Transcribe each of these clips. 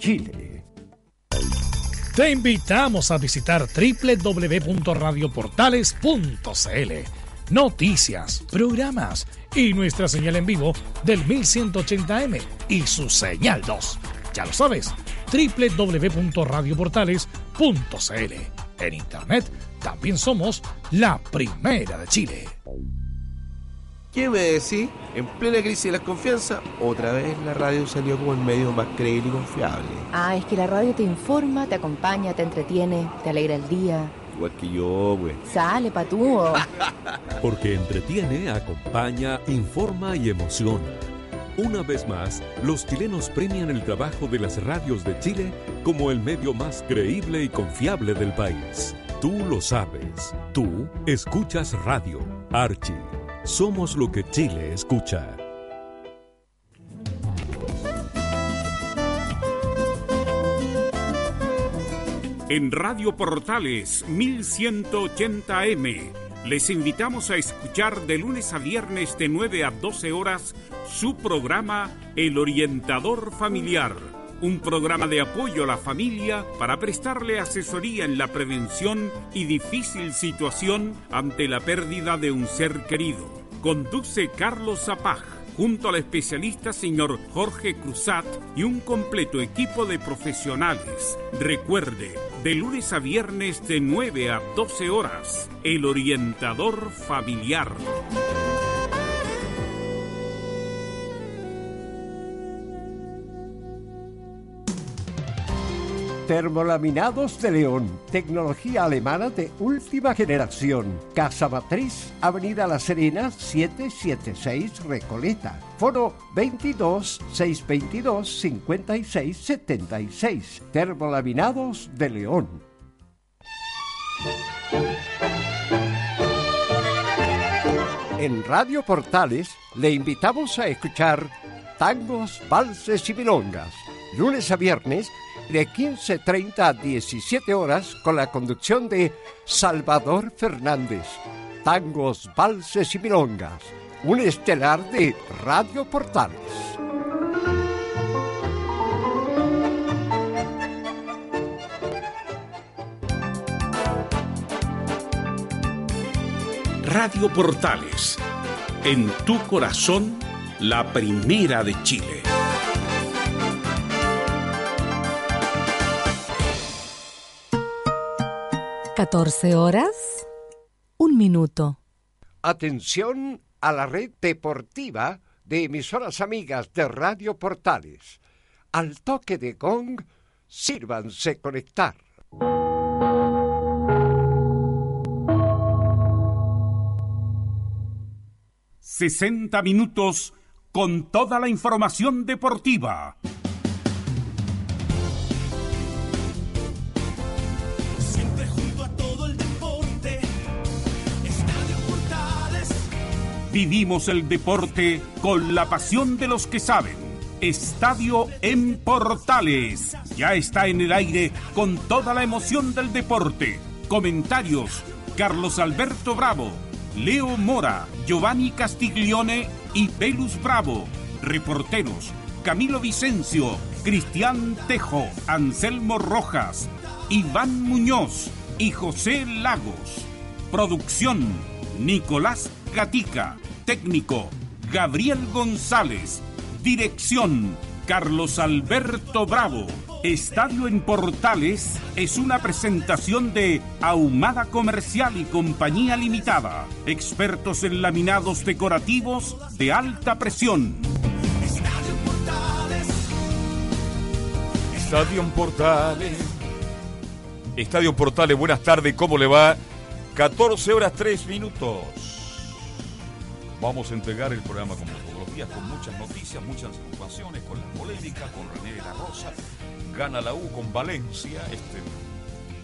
Chile. Te invitamos a visitar www.radioportales.cl. Noticias, programas y nuestra señal en vivo del 1180m y su señal 2. Ya lo sabes, www.radioportales.cl. En internet también somos la primera de Chile. ¿Qué me decís? En plena crisis de la confianza, otra vez la radio salió como el medio más creíble y confiable. Ah, es que la radio te informa, te acompaña, te entretiene, te alegra el día. Igual que yo, güey. Sale, patúo. Porque entretiene, acompaña, informa y emociona. Una vez más, los chilenos premian el trabajo de las radios de Chile como el medio más creíble y confiable del país. Tú lo sabes. Tú escuchas radio. Archie. Somos lo que Chile escucha. En Radio Portales 1180M les invitamos a escuchar de lunes a viernes de 9 a 12 horas su programa El Orientador Familiar, un programa de apoyo a la familia para prestarle asesoría en la prevención y difícil situación ante la pérdida de un ser querido. Conduce Carlos Zapaj junto al especialista señor Jorge Cruzat y un completo equipo de profesionales. Recuerde, de lunes a viernes de 9 a 12 horas, el orientador familiar. Termolaminados de León, tecnología alemana de última generación. Casa Matriz, Avenida La Serena, 776 Recoleta. Foro 22 622 56 76. Termolaminados de León. En Radio Portales le invitamos a escuchar tangos, valses y milongas. Lunes a viernes de 15.30 a 17 horas con la conducción de Salvador Fernández. Tangos, valses y milongas. Un estelar de Radio Portales. Radio Portales, en tu corazón, la primera de Chile. ¿14 horas? Un minuto. Atención a la red deportiva de emisoras amigas de Radio Portales. Al toque de gong, sírvanse conectar. ...60 minutos con toda la información deportiva. Vivimos el deporte con la pasión de los que saben. Estadio en Portales. Ya está en el aire con toda la emoción del deporte. Comentarios. Carlos Alberto Bravo, Leo Mora, Giovanni Castiglione y Pelus Bravo. Reporteros. Camilo Vicencio, Cristian Tejo, Anselmo Rojas, Iván Muñoz y José Lagos. Producción, Nicolás Gatica. Técnico, Gabriel González. Dirección, Carlos Alberto Bravo. Estadio en Portales es una presentación de Ahumada Comercial y Compañía Limitada. Expertos en laminados decorativos de alta presión. Estadio Portales. Estadio Portales. Estadio Portales, buenas tardes, ¿cómo le va? 14 horas 3 minutos. Vamos a entregar el programa como todos los días, con muchas noticias, muchas ocupaciones, con la polémica, con René de la Rosa, gana la U con Valencia. Este,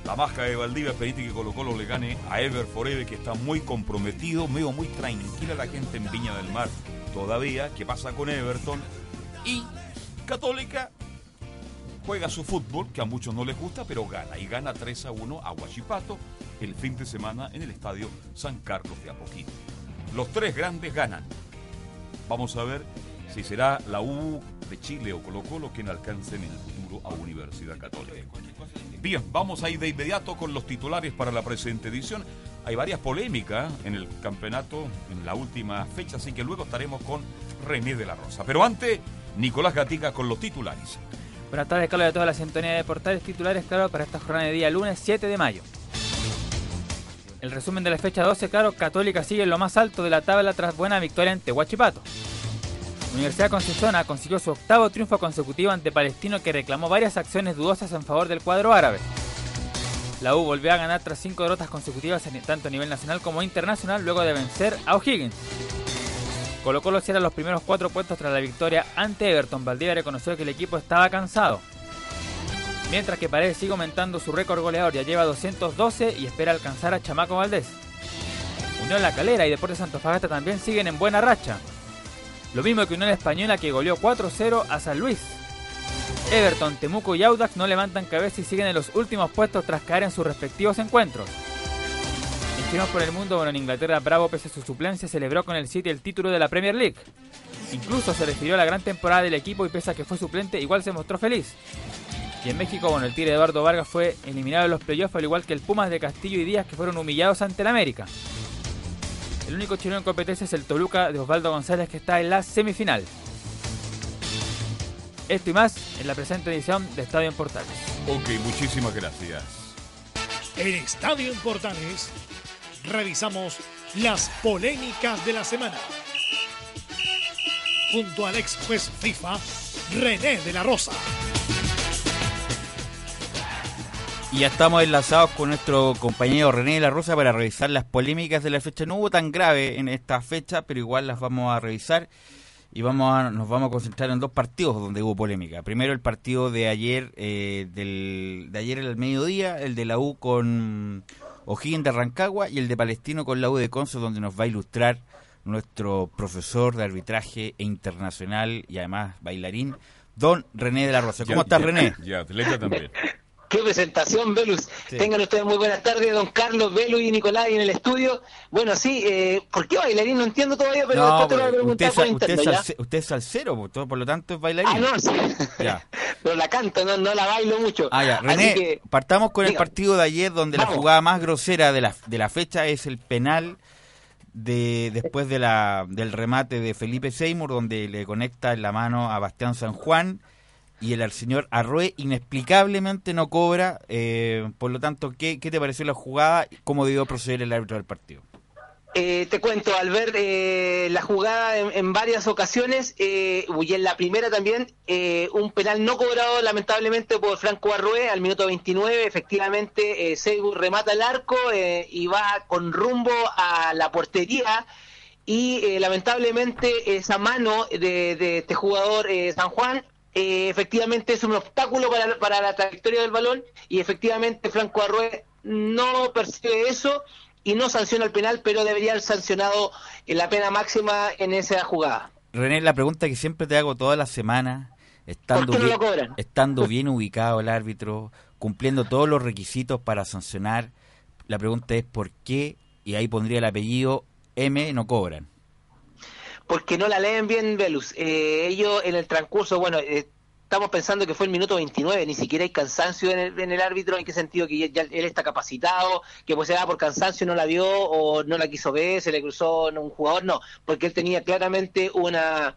la maja de Valdivia permite que Colo Colo le gane a Ever Forever, que está muy comprometido, medio muy tranquila la gente en Viña del Mar todavía. ¿Qué pasa con Everton? Y Católica juega su fútbol, que a muchos no les gusta, pero gana. Y gana 3 a 1 a Huachipato el fin de semana en el estadio San Carlos de Apoquindo. Los tres grandes ganan. Vamos a ver si será la U de Chile o Colo Colo quien alcancen en el futuro a Universidad Católica. Bien, vamos a ir de inmediato con los titulares para la presente edición. Hay varias polémicas en el campeonato en la última fecha, así que luego estaremos con René de la Rosa. Pero antes, Nicolás Gatica con los titulares. Buenas tardes, Carlos, de toda la sintonía de portales titulares, claro, para esta jornada de día lunes 7 de mayo. El resumen de la fecha 12, claro, Católica sigue en lo más alto de la tabla tras buena victoria ante Huachipato. Universidad Concepción consiguió su octavo triunfo consecutivo ante Palestino que reclamó varias acciones dudosas en favor del cuadro árabe. La U volvió a ganar tras cinco derrotas consecutivas tanto a nivel nacional como internacional luego de vencer a O'Higgins. Colo Colo cierra los primeros cuatro puestos tras la victoria ante Everton. Valdivia reconoció que el equipo estaba cansado. Mientras que Paredes sigue aumentando su récord goleador, ya lleva 212 y espera alcanzar a Chamaco Valdés. Unión La Calera y Deportes Antofagasta también siguen en buena racha. Lo mismo que Unión Española que goleó 4-0 a San Luis. Everton, Temuco y Audax no levantan cabeza y siguen en los últimos puestos tras caer en sus respectivos encuentros. Inscritos por el mundo, bueno, en Inglaterra, Bravo, pese a su suplencia, celebró con el City el título de la Premier League. Incluso se refirió a la gran temporada del equipo y pese a que fue suplente, igual se mostró feliz. Y en México, bueno, el Tigre de Eduardo Vargas fue eliminado de los playoffs, al igual que el Pumas de Castillo y Díaz, que fueron humillados ante el América. El único chileno en competencia es el Toluca de Osvaldo González, que está en la semifinal. Esto y más en la presente edición de Estadio en Portales. Ok, muchísimas gracias. En Estadio en Portales revisamos las polémicas de la semana. Junto al ex juez FIFA, René de la Rosa. Y ya estamos enlazados con nuestro compañero René de la Rosa para revisar las polémicas de la fecha. No hubo tan grave en esta fecha, pero igual las vamos a revisar y vamos a, nos vamos a concentrar en dos partidos donde hubo polémica. Primero el partido de ayer, eh, del, de ayer al mediodía, el de la U con O'Higgins de Rancagua y el de Palestino con la U de Conso, donde nos va a ilustrar nuestro profesor de arbitraje e internacional y además bailarín, don René de la Rosa. ¿Cómo Ya- estás, René? Ya, atleta también. Qué presentación, Velus. Sí. Tengan ustedes muy buenas tardes, don Carlos, Velus y Nicolás en el estudio. Bueno, sí, eh, ¿por qué bailarín? No entiendo todavía, pero después te lo voy a preguntar usted, por es- usted, es salse- usted es salsero, por, lo tanto es bailarín. Ah, no, sí. Ya. pero la canto, no, no la bailo mucho. Ah, ya. Así René, que, partamos con el partido de ayer, donde Vamos. la jugada más grosera de la, de la fecha es el penal de después de la, del remate de Felipe Seymour, donde le conecta en la mano a Bastián San Juan y el señor Arrué inexplicablemente no cobra. eh, por lo tanto, ¿qué, ¿qué te pareció la jugada cómo debió proceder el árbitro del partido? Eh, te cuento, al ver eh, la jugada en, varias ocasiones, eh, y en la primera también, eh, un penal no cobrado lamentablemente por Franco Arrué al minuto 29, efectivamente Seymour remata el arco y va con rumbo a la portería y lamentablemente esa mano de, este jugador San Juan eh, efectivamente es un obstáculo para, para la trayectoria del balón y efectivamente Franco Arrué no percibe eso y no sanciona el penal, pero debería haber sancionado eh, la pena máxima en esa jugada. René, la pregunta que siempre te hago toda la semana, estando, estando bien ubicado el árbitro, cumpliendo todos los requisitos para sancionar, la pregunta es por qué, y ahí pondría el apellido, M, no cobran. Porque no la leen bien Velus. Eh, ellos en el transcurso, bueno, eh, estamos pensando que fue el minuto 29, ni siquiera hay cansancio en el, en el árbitro, en qué sentido que ya, él está capacitado, que pues era por cansancio no la vio o no la quiso ver, se le cruzó un jugador, no, porque él tenía claramente una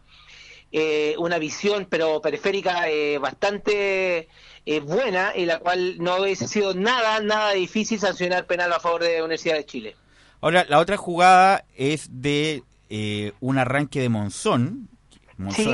eh, una visión pero periférica eh, bastante eh, buena y la cual no hubiese sido nada, nada difícil sancionar penal a favor de la Universidad de Chile. Ahora, la otra jugada es de eh, un arranque de Monzón. Sí,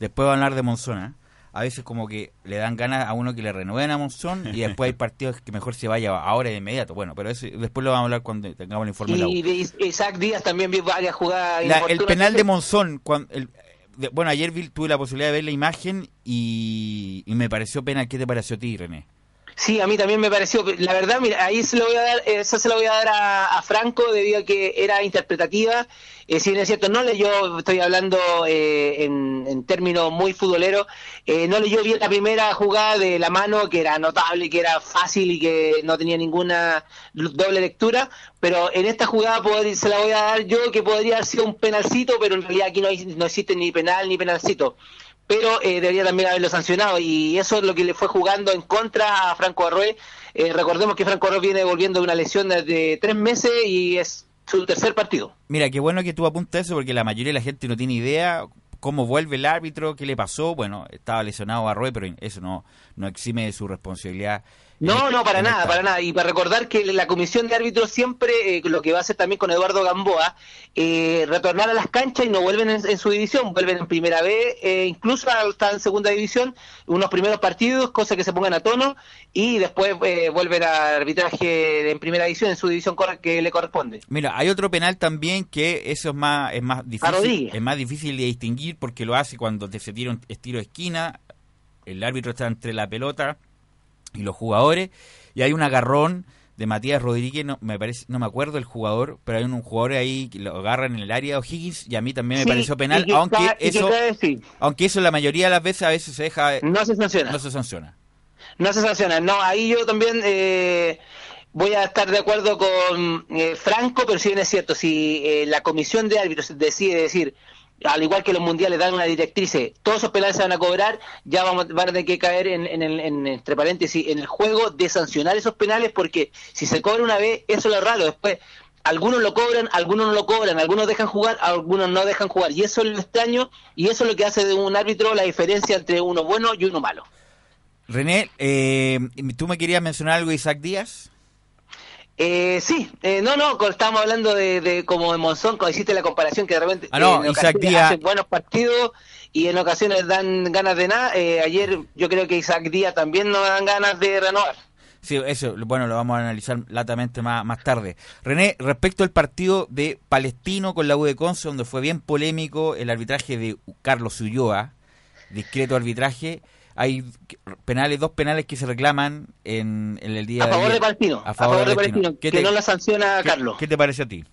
después va a hablar de Monzona. A veces como que le dan ganas a uno que le renueven a Monzón y después hay partidos que mejor se vaya ahora de inmediato. Bueno, pero eso después lo vamos a hablar cuando tengamos el informe. Y de Is- Isaac Díaz también vio varias jugadas La- el penal de Monzón, cuan- el- de- bueno, ayer vi- tuve la posibilidad de ver la imagen y, y me pareció penal. ¿Qué te pareció a ti, René? Sí, a mí también me pareció. La verdad, mira, ahí se lo voy a dar, eso se lo voy a dar a, Franco debido a que era interpretativa. Eh, si bien es cierto, no leyó, estoy hablando eh, en, términos muy futboleros, eh, no leyó bien la primera jugada de la mano, que era notable, que era fácil y que no tenía ninguna doble lectura, pero en esta jugada se la voy a dar yo, que podría haber sido un penalcito, pero en realidad aquí no, hay- no existe ni penal ni penalcito pero eh, debería también haberlo sancionado y eso es lo que le fue jugando en contra a Franco Arroyo. recordemos que Franco Arroyo viene volviendo de una lesión de tres meses y es su tercer partido. Mira, qué bueno que tú apuntas eso porque la mayoría de la gente no tiene idea cómo vuelve el árbitro, qué le pasó. Bueno, estaba lesionado a Roy, pero eso no, no exime de su responsabilidad. No, no, para nada, para nada. Y para recordar que la comisión de árbitros siempre, eh, lo que va a hacer también con Eduardo Gamboa, eh, retornar a las canchas y no vuelven en, en su división, vuelven en primera B, eh, incluso hasta en segunda división, unos primeros partidos, cosa que se pongan a tono, y después eh, vuelven a arbitraje en primera división, en su división que le corresponde. Mira, hay otro penal también que eso es más es más difícil, es más difícil de distinguir porque lo hace cuando te se tira un estilo de esquina, el árbitro está entre la pelota y los jugadores y hay un agarrón de Matías Rodríguez, no me parece, no me acuerdo el jugador, pero hay un, un jugador ahí que lo agarra en el área O'Higgins y a mí también me Sí, pareció penal, aunque eso sí. aunque eso la mayoría de las veces a veces se deja No se sanciona. no se sanciona. No se sanciona. No, ahí yo también eh, voy a estar de acuerdo con eh, Franco, pero si bien es cierto, si eh, la comisión de árbitros decide decir, al igual que los mundiales dan una directriz, todos esos penales se van a cobrar, ya vamos, van a tener que caer en, en el- en, entre paréntesis, en el juego de sancionar esos penales, porque si se cobra una vez, eso es lo raro. Después, algunos lo cobran, algunos no lo cobran, algunos dejan jugar, algunos no dejan jugar. Y eso es lo extraño, y eso es lo que hace de un árbitro la diferencia entre uno bueno y uno malo. René, eh, tú me querías mencionar algo Isaac Díaz? Eh, sí, eh, no, no, estábamos hablando de, de como de Monzón, cuando hiciste la comparación que de repente Ah, no, en Isaac Díaz- hace buenos partidos y en ocasiones dan ganas de nada. Eh, ayer yo creo que Isaac Díaz también no dan ganas de renovar. Sí, eso, bueno, lo vamos a analizar latamente más, más tarde. René, respecto al partido de Palestino con la U de Conce, donde fue bien polémico el arbitraje de Carlos Ulloa, discreto arbitraje, hay penales, dos penales que se reclaman en, en el día A favor ayer. de Palestino, a favor de Palestino, ¿Qué que te- no la sanciona qué- Carlos. ¿Qué te parece a ti?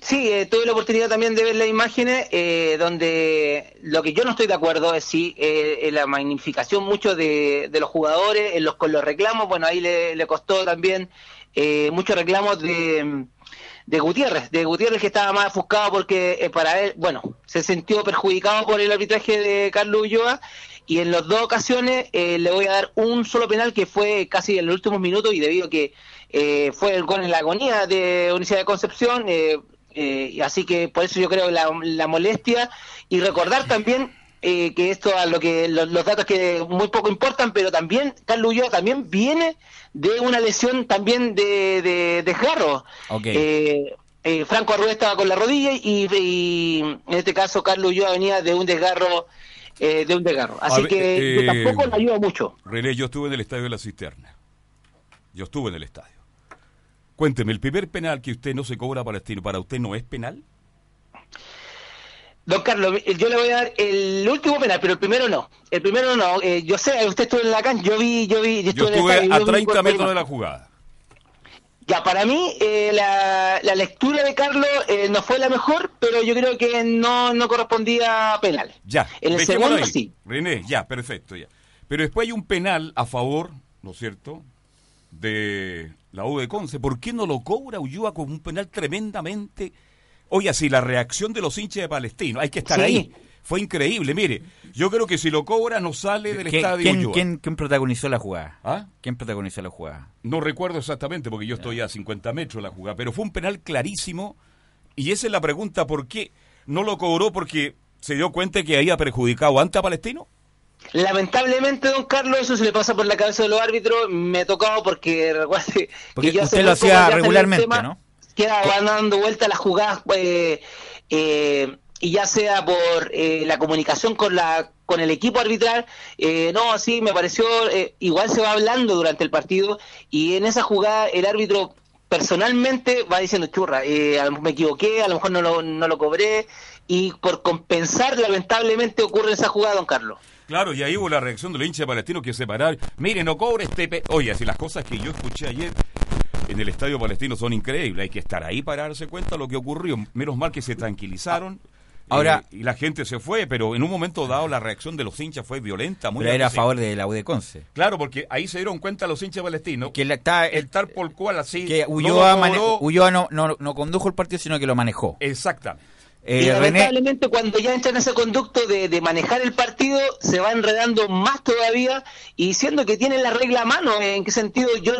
Sí, eh, tuve la oportunidad también de ver las imágenes eh, donde lo que yo no estoy de acuerdo es si eh, la magnificación mucho de, de los jugadores, en los, con los reclamos, bueno, ahí le, le costó también eh, muchos reclamos de, de Gutiérrez, de Gutiérrez que estaba más ofuscado porque eh, para él, bueno, se sintió perjudicado por el arbitraje de Carlos Ulloa y en las dos ocasiones eh, le voy a dar un solo penal que fue casi en los últimos minutos y debido a que eh, fue el gol en la agonía de Universidad de Concepción, eh, eh, así que por eso yo creo la, la molestia y recordar también eh, que esto a lo que lo- los datos que muy poco importan, pero también Carlos Ulloa también viene de una lesión también de, de, de. Eh, eh, Franco Arrué estaba con la rodilla y, y en este caso Carlos Ulloa venía de un desgarro eh, de un desgarro. Así ver, que eh, tampoco le ayuda mucho. René, yo estuve en el estadio de la Cisterna. Yo estuve en el estadio. Cuénteme, el primer penal que usted no se cobra Palestino, ¿para usted no es penal? Don Carlos, yo le voy a dar el último penal, pero el primero no. El primero no. Eh, yo sé, usted estuvo en la cancha, yo vi, yo vi, yo Yo estuve, en el estuve estadio, a yo vi 30 por- metros de la jugada. Ya, para mí eh, la, la lectura de Carlos eh, no fue la mejor, pero yo creo que no, no correspondía a penal. Ya, En el segundo ahí. sí. René, ya, perfecto, ya. Pero después hay un penal a favor, ¿no es cierto?, de la U de Conce. ¿Por qué no lo cobra Ulloa con un penal tremendamente... Oye, así, la reacción de los hinchas de Palestino, hay que estar Sí. ahí. Fue increíble, mire. Yo creo que si lo cobra no sale del ¿Quién, estadio quién- quién- quién protagonizó la jugada? ¿Ah? ¿Quién protagonizó la jugada? No recuerdo exactamente porque yo estoy a 50 metros de la jugada, pero fue un penal clarísimo y esa es la pregunta, ¿por qué no lo cobró? Porque se dio cuenta que había perjudicado antes a Palestino. Lamentablemente, don Carlos, eso se le pasa por la cabeza de los árbitros. Me ha tocado porque recuerde Porque que usted lo hacía regularmente, tema, ¿no? Queda van dando vueltas las jugadas eh, eh, y ya sea por eh, la comunicación con la con el equipo arbitral, eh, no, así me pareció, eh, igual se va hablando durante el partido y en esa jugada el árbitro personalmente va diciendo churra, eh, a lo mejor me equivoqué, a lo mejor no lo, no lo cobré, y por compensar lamentablemente ocurre esa jugada, don Carlos. Claro, y ahí hubo la reacción de los hinchas palestinos que separar. Mire, no cobre este... pe-". Oye, si las cosas que yo escuché ayer en el estadio palestino son increíbles, hay que estar ahí para darse cuenta de lo que ocurrió. Menos mal que se tranquilizaron. Ahora- eh, y la gente se fue, pero en un momento dado la reacción de los hinchas fue violenta, muy Pero era a favor de la U de Conce. Claro, porque ahí se dieron cuenta los hinchas palestinos Que la- el tal por cual así que Ulloa, no condujo el partido, sino que lo manejó. Exactamente. Eh, y René, lamentablemente cuando ya entra en ese conducto de, de manejar el partido, se va enredando más todavía y diciendo que tiene la regla a mano. ¿En qué sentido? Yo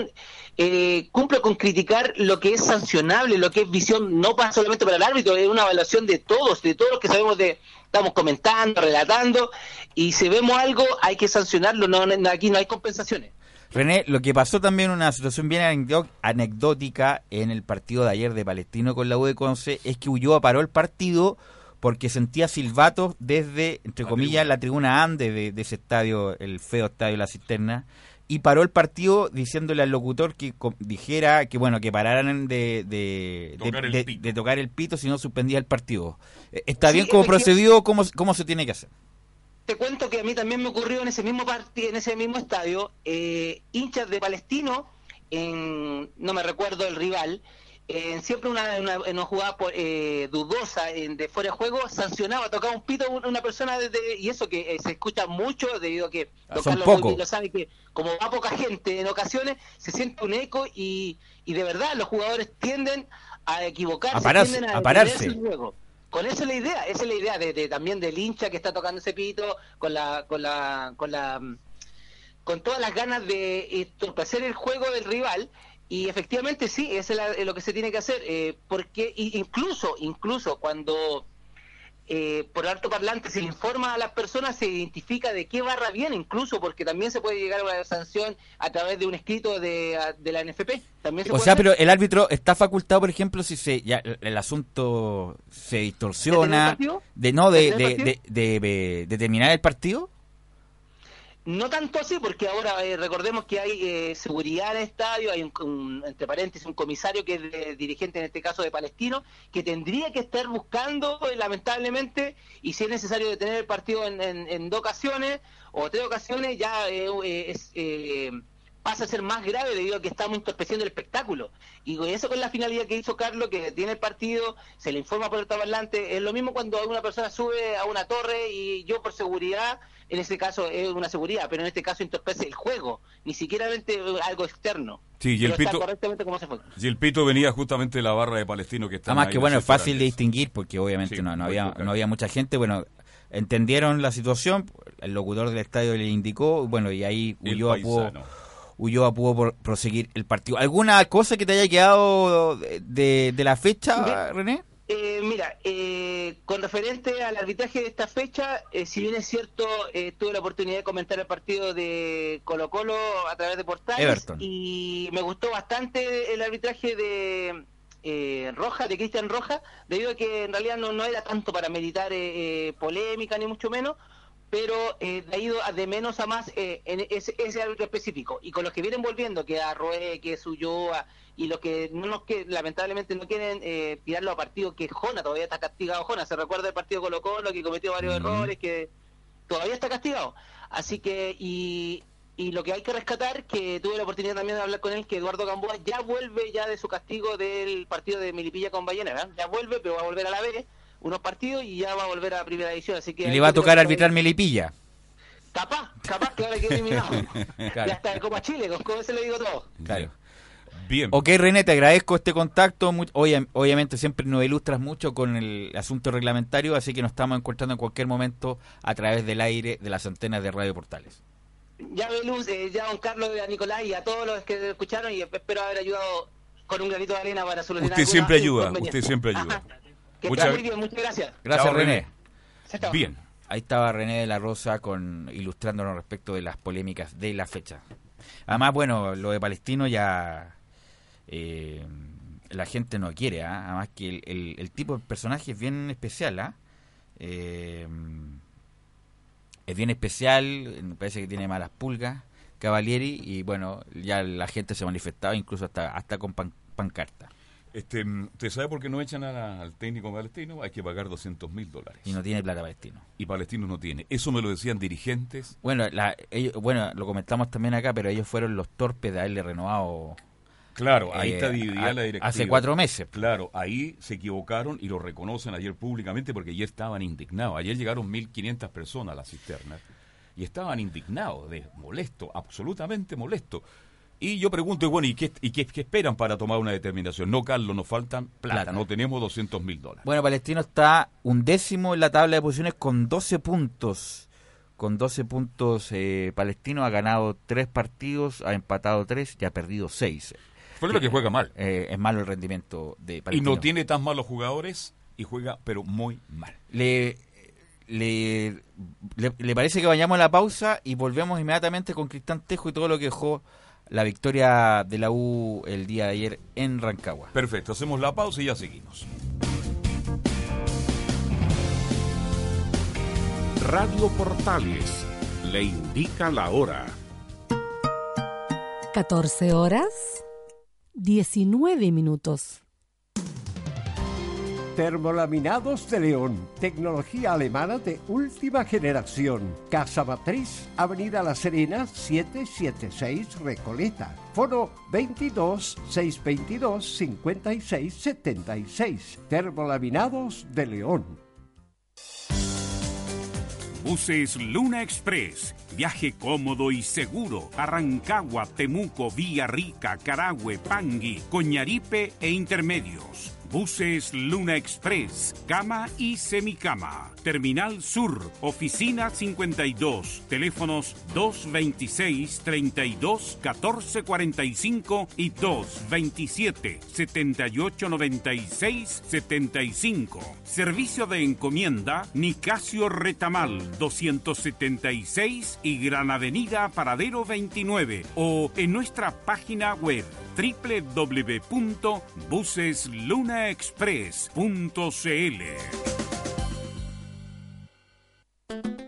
eh, cumplo con criticar lo que es sancionable, lo que es visión, no para solamente para el árbitro, es una evaluación de todos, de todos los que sabemos de, estamos comentando, relatando, y si vemos algo hay que sancionarlo, no, no- aquí no hay compensaciones. René, lo que pasó también, una situación bien anecdó- anecdótica en el partido de ayer de Palestino con la U de Conce, es que Ulloa paró el partido porque sentía silbatos desde, entre comillas, la tribuna Ande de, de ese estadio, el feo estadio de la cisterna, y paró el partido diciéndole al locutor que dijera que bueno que pararan de, de, de- Tocar el de- pito. de tocar el pito si no suspendía el partido. Eh, ¿Está Sí, bien cómo procedió? ¿Cómo, ¿Cómo se tiene que hacer? Te cuento que a mí también me ocurrió en ese mismo partido, en ese mismo estadio, eh, hinchas de Palestino, en, no me recuerdo el rival, en siempre una, una, en una jugada por- eh, dudosa en, de fuera de juego, sancionaba, tocaba un pito a una persona desde, y eso que eh, se escucha mucho debido a que Ah, son bien lo sabe que como va poca gente en ocasiones, se siente un eco y, y de verdad los jugadores tienden a equivocarse, A pararse, tienden a detenerse pararse. el juego. Con eso es la idea, esa es la idea de, también del hincha que está tocando ese pito, con la, con la, con la, mm, con todas las ganas de entorpecer el juego del rival. Y efectivamente sí, eso es la- lo que se tiene que hacer, eh, porque incluso, incluso cuando eh, por alto parlante se le informa a las personas, se identifica de qué barra viene, incluso porque también se puede llegar a una sanción a través de un escrito de, de la NFP. También se O puede sea, hacer. pero el árbitro está facultado, por ejemplo, si se ya el, asunto se ¿Detener distorsiona, de no de, ¿Detener el de, de, de- de- de terminar el partido. No tanto así, porque ahora eh, recordemos que hay eh, seguridad en el estadio, hay un, entre paréntesis un comisario que es dirigente en este caso de Palestino, que tendría que estar buscando, eh, lamentablemente, y si es necesario detener el partido en, en- en dos ocasiones o tres ocasiones, ya eh, es, pasa a ser más grave debido a que estamos entorpeciendo el espectáculo. Y eso con la finalidad que hizo Carlos, que tiene el partido, se le informa por el tablante, es lo mismo cuando una persona sube a una torre y yo por seguridad, en ese caso es una seguridad, pero en este caso entorpece el juego, ni siquiera algo externo. Sí, y el pito- correctamente como se fue. Y el pito venía justamente de la barra de palestino que está Además que bueno, es fácil de distinguir porque obviamente Sí, no, no había no había mucha gente, bueno, entendieron la situación, el locutor del estadio le indicó, bueno, y ahí Ulloa pudo. Ulloa pudo por- proseguir el partido. ¿Alguna cosa que te haya quedado de, de- la fecha. René? Eh, mira, eh, con referente al arbitraje de esta fecha, eh, si bien es cierto, eh, tuve la oportunidad de comentar el partido de Colo Colo a través de portales Everton. y me gustó bastante el arbitraje de eh, Roja, de Cristian Roja, debido a que en realidad no, no era tanto para meditar eh, polémica ni mucho menos, pero eh, ha ido de menos a más eh, en ese, ese árbitro específico. Y con los que vienen volviendo, que a Roe, que es Ulloa, y los que no nos que lamentablemente no quieren eh, tirarlo a partido, que Jona todavía está castigado. Jona, se recuerda el partido Colo Colo, que cometió varios errores, que todavía está castigado. Así que, y, y lo que hay que rescatar, que tuve la oportunidad también de hablar con él, que Eduardo Gamboa ya vuelve ya de su castigo del partido de Milipilla con Ballena, ¿verdad? ya vuelve, pero va a volver a la B unos partidos y ya va a volver a primera división, así que Y le va a tocar que- arbitrar Melipilla. Capaz, capaz que ahora quede eliminado. Claro. Ya está de Copa Chile, con, con eso le digo todo. Claro. Bien. Ok, René, te agradezco este contacto. Mu- obvia- obviamente siempre nos ilustras mucho con el asunto reglamentario, así que nos estamos encontrando en cualquier momento a través del aire de las antenas de Radio Portales. Ya Belus, eh, ya don Carlos, a Nicolás y a todos los que escucharon y espero haber ayudado con un granito de arena para solucionar Usted siempre ayuda, usted siempre ayuda. Que Muchas- está muy bien, muchas gracias. Gracias, Chao, René. Bien. Ahí estaba René de la Rosa con ilustrándonos respecto de las polémicas de la fecha. Además, bueno, lo de Palestino ya eh, la gente no quiere, ¿ah? además que el, el- el tipo de personaje es bien especial, ¿ah? Eh, es bien especial, me parece que tiene malas pulgas, Cavalieri, y bueno, ya la gente se manifestaba incluso hasta hasta con pan- pancarta. Este, ¿Te sabe por qué no echan a- al técnico palestino? Hay que pagar 200 mil dólares. Y no tiene plata palestino. Y palestino no tiene. Eso me lo decían dirigentes. Bueno, la, ellos- bueno, lo comentamos también acá, pero ellos fueron los torpes de haberle renovado. Claro, ahí eh, está dividida a- la directiva. Hace cuatro meses. Claro, ahí se equivocaron y lo reconocen ayer públicamente porque ayer estaban indignados. Ayer llegaron 1.500 personas a la cisterna y estaban indignados, de molesto, absolutamente molesto. Y yo pregunto, bueno, ¿y qué, y qué, qué esperan para tomar una determinación? No, Carlos, nos faltan plata, Plata. no tenemos 200 mil dólares. Bueno, Palestino está undécimo en la tabla de posiciones con 12 puntos. Con 12 puntos, eh, Palestino ha ganado 3 partidos, ha empatado 3 y ha perdido 6. Fue lo que juega mal. es malo el rendimiento de Y Palestino. no tiene tan malos jugadores y juega, pero muy mal. le, le, le, le parece que vayamos a la pausa y volvemos inmediatamente con Cristian Tejo y todo lo que dejó la victoria de la U el día de ayer en Rancagua. Perfecto, hacemos la pausa y ya seguimos. Radio Portales le indica la hora. 14 horas 19 minutos. Termolaminados de León, tecnología alemana de última generación. Casa Matriz, Avenida La Serena, 776 Recoleta. Foro 22 622 56 76. Termolaminados de León. Buses Luna Express. Viaje cómodo y seguro. a Rancagua, Temuco, Villarrica, Carahue, Pangui, Coñaripe e Intermedios. Buses Luna Express, cama y semicama. Terminal Sur, oficina 52, teléfonos 226 32 14 45 y 227 78 96 75. Servicio de encomienda Nicasio Retamal 276 y Gran Avenida Paradero 29 o en nuestra página web www.buseslunaexpress.cl.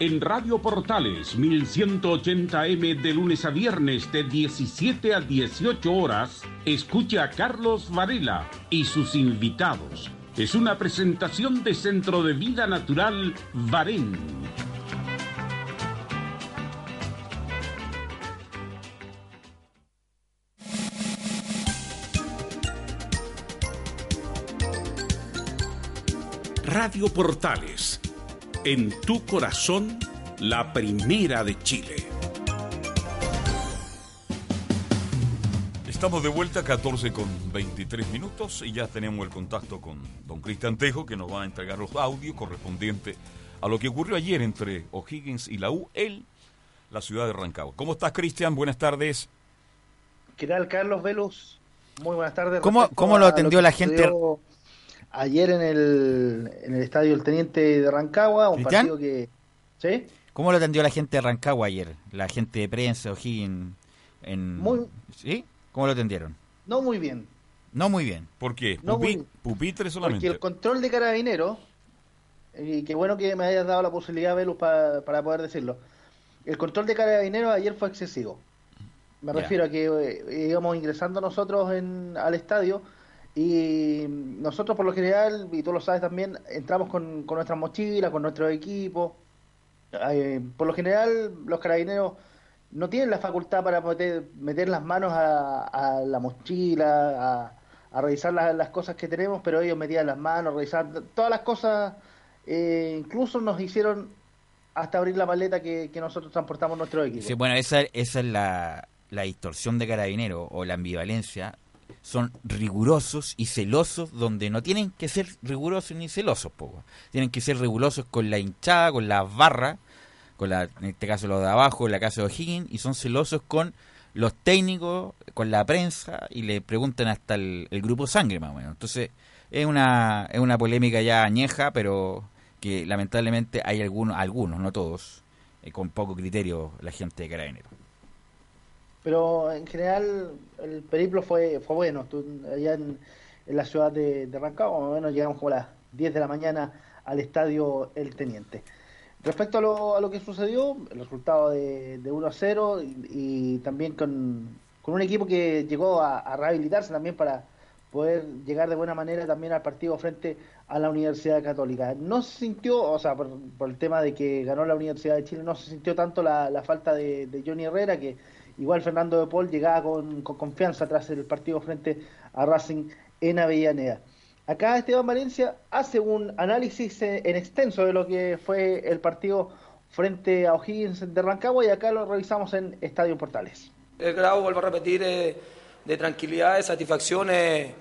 En Radio Portales 1180M de lunes a viernes de 17 a 18 horas, escucha a Carlos Varela y sus invitados. Es una presentación de Centro de Vida Natural Varén. Radio Portales en tu corazón, la primera de Chile. Estamos de vuelta, 14 con 23 minutos, y ya tenemos el contacto con don Cristian Tejo, que nos va a entregar los audios correspondientes a lo que ocurrió ayer entre O'Higgins y la U, en la ciudad de Rancagua. ¿Cómo estás, Cristian? Buenas tardes. ¿Qué tal, Carlos Velus? Muy buenas tardes. ¿Cómo- cómo lo atendió la gente? sucedió Ayer en el, en el estadio El Teniente de Rancagua, un ¿Cristian? partido que. ¿Sí? ¿Cómo lo atendió la gente de Rancagua ayer? La gente de prensa, O'Higgins. En... Muy- ¿Sí? ¿Cómo lo atendieron? No muy bien. No muy bien. ¿Por qué? No, Pupi- pupitre Porque solamente. el control de carabineros, y qué bueno que me hayas dado la posibilidad, Velus, pa- para poder decirlo. El control de carabineros ayer fue excesivo. Me refiero a que eh, íbamos ingresando nosotros en, al estadio y nosotros por lo general, y tú lo sabes también, entramos con, con nuestras mochilas, con nuestro equipo. Eh, por lo general los carabineros no tienen la facultad para meter, meter las manos a, a la mochila, a, revisar la- las cosas que tenemos, pero ellos metían las manos, revisaban todas las cosas, eh, incluso nos hicieron hasta abrir la maleta que, que nosotros transportamos nuestro equipo. Sí, bueno, esa, esa es la, la distorsión de carabinero o la ambivalencia. Son rigurosos y celosos donde no tienen que ser rigurosos ni celosos, poco. Tienen que ser rigurosos con la hinchada, con las barras, con la, en este caso los de abajo, en la casa de O'Higgins, y son celosos con los técnicos con la prensa y le preguntan hasta el, grupo sangre más o menos. Entonces es una, es una polémica ya añeja, pero que lamentablemente hay algunos, algunos no todos, eh, con poco criterio la gente de Carabineros. Pero en general el periplo fue, fue bueno. Allá en, la ciudad de, de Rancagua, más menos llegamos como a las 10 de la mañana al estadio El Teniente. Respecto a lo, a lo que sucedió, el resultado de, de 1 a 0 y, también con, con un equipo que llegó a, a rehabilitarse también para poder llegar de buena manera también al partido frente a la Universidad Católica. No se sintió, o sea, por, por el tema de que ganó la Universidad de Chile, no se sintió tanto la, la falta de, de Johnny Herrera, que igual Fernando de Paul llegaba con, con confianza tras el partido frente a Racing en Avellaneda. Acá Esteban Valencia hace un análisis eh, en extenso de lo que fue el partido frente a O'Higgins de Rancagua y acá lo revisamos en Estadio Portales. El grado, vuelvo a repetir, eh, de tranquilidad, de satisfacción eh,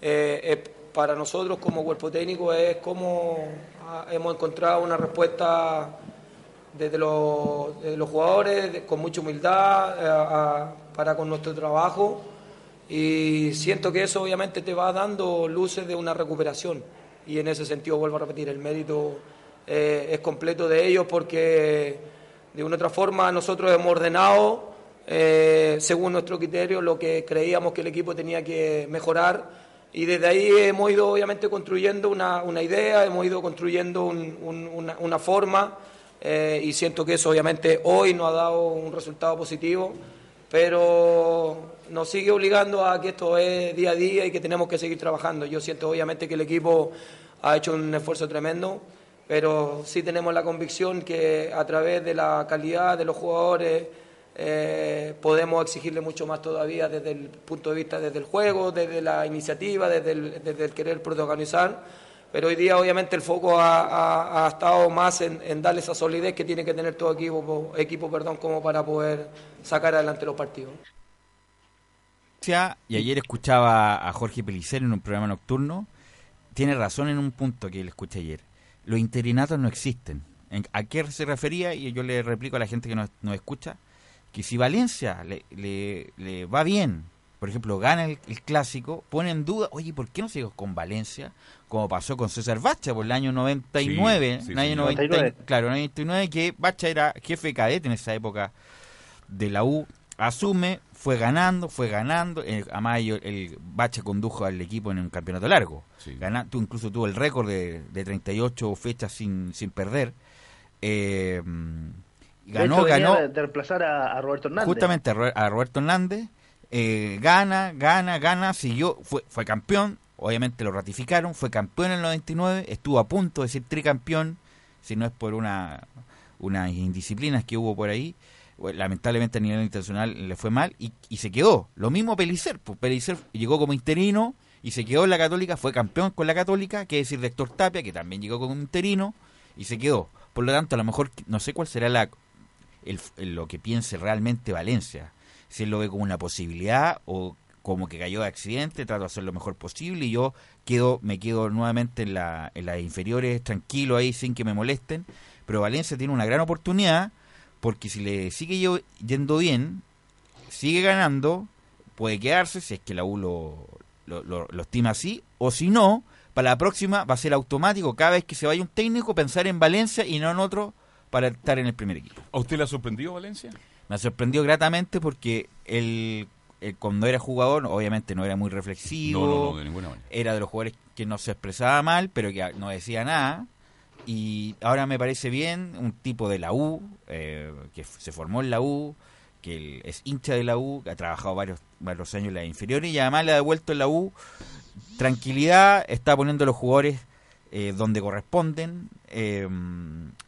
eh, eh, para nosotros como cuerpo técnico es cómo ah, hemos encontrado una respuesta desde los, desde los jugadores con mucha humildad eh, para con nuestro trabajo. Y siento que eso obviamente te va dando luces de una recuperación. Y en ese sentido vuelvo a repetir el mérito eh, es completo de ellos porque de una otra forma nosotros hemos ordenado eh, según nuestro criterio lo que creíamos que el equipo tenía que mejorar. Y desde ahí hemos ido obviamente construyendo una, una idea, hemos ido construyendo un- un- una, una forma eh, y siento que eso obviamente hoy nos ha dado un resultado positivo, pero nos sigue obligando a que esto es día a día y que tenemos que seguir trabajando. Yo siento obviamente que el equipo ha hecho un esfuerzo tremendo, pero sí tenemos la convicción que a través de la calidad de los jugadores eh, podemos exigirle mucho más todavía desde el punto de vista desde el juego, desde la iniciativa, desde desde el querer protagonizar. Pero hoy día obviamente el foco ha, estado más en, darle esa solidez que tiene que tener todo equipo, equipo perdón, como para poder sacar adelante los partidos. Y ayer escuchaba a Jorge Pelicero en un programa nocturno. Tiene razón en un punto que le escuché ayer. Los interinatos no existen. ¿En- ¿A qué se refería? Y yo le replico a la gente que nos, nos escucha que si Valencia le, le- le va bien, por ejemplo, gana el, el clásico, pone en duda, oye, ¿por qué no sigo con Valencia? Como pasó con César Bacha por el año 99, Sí, sí, el año sí. 90, 99. claro, 99, que Bacha era jefe cadete en esa época de la U, asume, fue ganando, fue ganando, eh, además ello- el Bacha condujo al equipo en un campeonato largo, Gana- tu- incluso tuvo el récord de, de 38 fechas sin, sin perder, eh, De ganó, hecho, ganó, de, de reemplazar a, a Roberto Hernández. justamente a, Ro- a Roberto Hernández, eh, gana, gana, gana, siguió, fue, fue campeón, obviamente lo ratificaron, fue campeón en el 99, estuvo a punto de ser tricampeón, si no es por una unas indisciplinas que hubo por ahí, lamentablemente a nivel internacional le fue mal y, y se quedó. Lo mismo Pelicer, pues Pelicer llegó como interino y se quedó en la Católica, fue campeón con la Católica, que decir, de Héctor Tapia, que también llegó como interino y se quedó. Por lo tanto, a lo mejor no sé cuál será la el- lo que piense realmente Valencia. Si él lo ve como una posibilidad o como que cayó de accidente, trato de hacer lo mejor posible y yo quedo, me quedo nuevamente en, la, en las inferiores, tranquilo ahí, sin que me molesten. Pero Valencia tiene una gran oportunidad porque si le sigue yo- yendo bien, sigue ganando, puede quedarse si es que la U lo, lo, lo- lo estima así, o si no, para la próxima va a ser automático cada vez que se vaya un técnico pensar en Valencia y no en otro para estar en el primer equipo. ¿A usted le ha sorprendido Valencia? Me sorprendió gratamente porque él, él cuando era jugador, obviamente no era muy reflexivo. No, no, no, de ninguna manera. Era de los jugadores que no se expresaba mal, pero que no decía nada. Y ahora me parece bien, un tipo de la U, eh, que se formó en la U, que es hincha de la U, que ha trabajado varios, varios años en las inferiores y además le ha devuelto en la U tranquilidad, está poniendo a los jugadores eh, donde corresponden eh,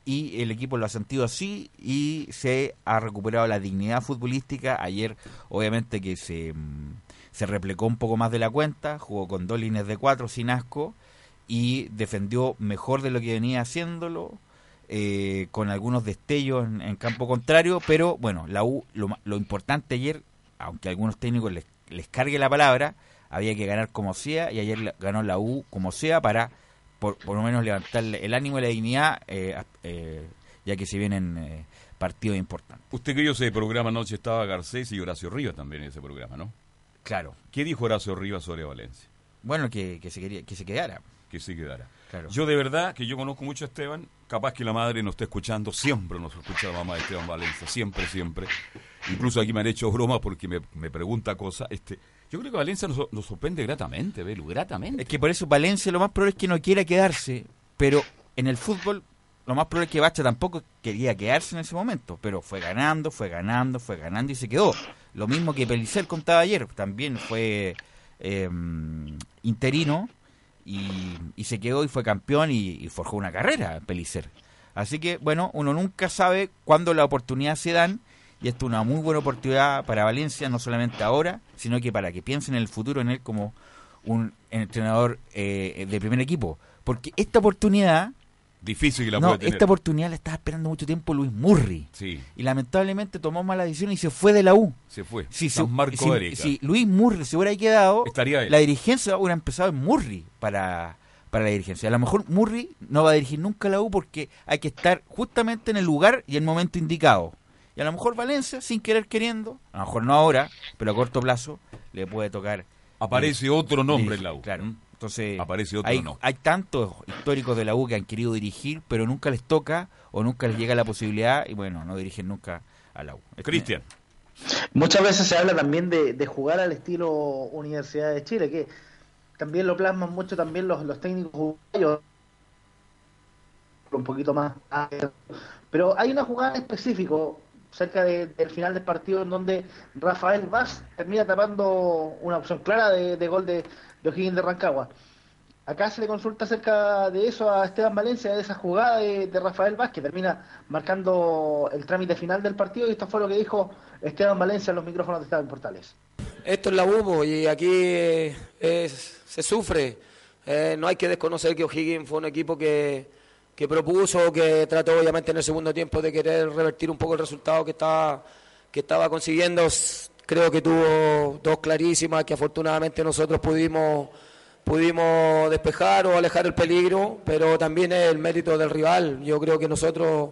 y el equipo lo ha sentido así y se ha recuperado la dignidad futbolística. Ayer obviamente que se, mm, se replecó un poco más de la cuenta, jugó con dos líneas de cuatro sin asco y defendió mejor de lo que venía haciéndolo. eh, con algunos destellos en, campo contrario, pero bueno, la U, lo, lo importante ayer, aunque a algunos técnicos les, les cargue la palabra, había que ganar como sea y ayer ganó la U como sea para por, por lo menos levantar el ánimo y la dignidad, eh, eh, ya que se vienen eh, partidos importantes. Usted yo ese programa anoche estaba Garcés y Horacio Rivas también en ese programa, ¿no? Claro. ¿Qué dijo Horacio Rivas sobre Valencia? Bueno, que, que se, quería, que se quedara. Que se quedara. Claro. Yo de verdad que yo conozco mucho a Esteban, capaz que la madre nos esté escuchando, siempre nos escucha la mamá de Esteban Valencia, siempre, siempre. Incluso aquí me han hecho broma porque me, me pregunta cosas. Este, yo creo que Valencia nos, nos sorprende gratamente, Belu, gratamente. Es que por eso Valencia lo más probable es que no quiera quedarse, pero en el fútbol lo más probable es que Bacha tampoco quería quedarse en ese momento, pero fue ganando, fue ganando, fue ganando y se quedó. Lo mismo que Pelicer contaba ayer, también fue eh, interino y, y se quedó y fue campeón y, y forjó una carrera Pelicer. Así que, bueno, uno nunca sabe cuándo la oportunidad se dan y esto es una muy buena oportunidad para Valencia, no solamente ahora, sino que para que piensen en el futuro en él como un entrenador eh, de primer equipo. Porque esta oportunidad Difícil que la no, pueda tener. esta oportunidad la estaba esperando mucho tiempo Luis Murri. Sí. Y lamentablemente tomó mala decisión y se fue de la U. Se fue. Si, San se- Marco si- si Luis Murri se hubiera quedado, Estaría él. la dirigencia hubiera empezado en Murri para, para la dirigencia. A lo mejor Murri no va a dirigir nunca la U porque hay que estar justamente en el lugar y el momento indicado. Y a lo mejor Valencia, sin querer queriendo, a lo mejor no ahora, pero a corto plazo, le puede tocar. Aparece eh, otro nombre dirigir, en la U. Claro. Entonces, Aparece otro hay, tantos históricos de la U que han querido dirigir, pero nunca les toca o nunca les llega la posibilidad y bueno, no dirigen nunca a la U. Cristian. Muchas veces se habla también de, de jugar al estilo Universidad de Chile, que también lo plasman mucho también los, los técnicos uruguayos, un poquito más. Pero hay una jugada en específico cerca de- del final del partido en donde Rafael Vaz termina tapando una opción clara de, gol de, de O'Higgins de Rancagua. Acá se le consulta acerca de eso a Esteban Valencia, de esa jugada de, de Rafael Vaz, que termina marcando el trámite final del partido, y esto fue lo que dijo Esteban Valencia en los micrófonos de Esteban Portales. Esto es la UBO y aquí eh, es- se sufre. Eh, no hay que desconocer que O'Higgins fue un equipo que, que propuso, que trató obviamente en el segundo tiempo de querer revertir un poco el resultado que estaba, que estaba consiguiendo. Creo que tuvo dos clarísimas que afortunadamente nosotros pudimos, pudimos despejar o alejar el peligro, pero también el mérito del rival. Yo creo que nosotros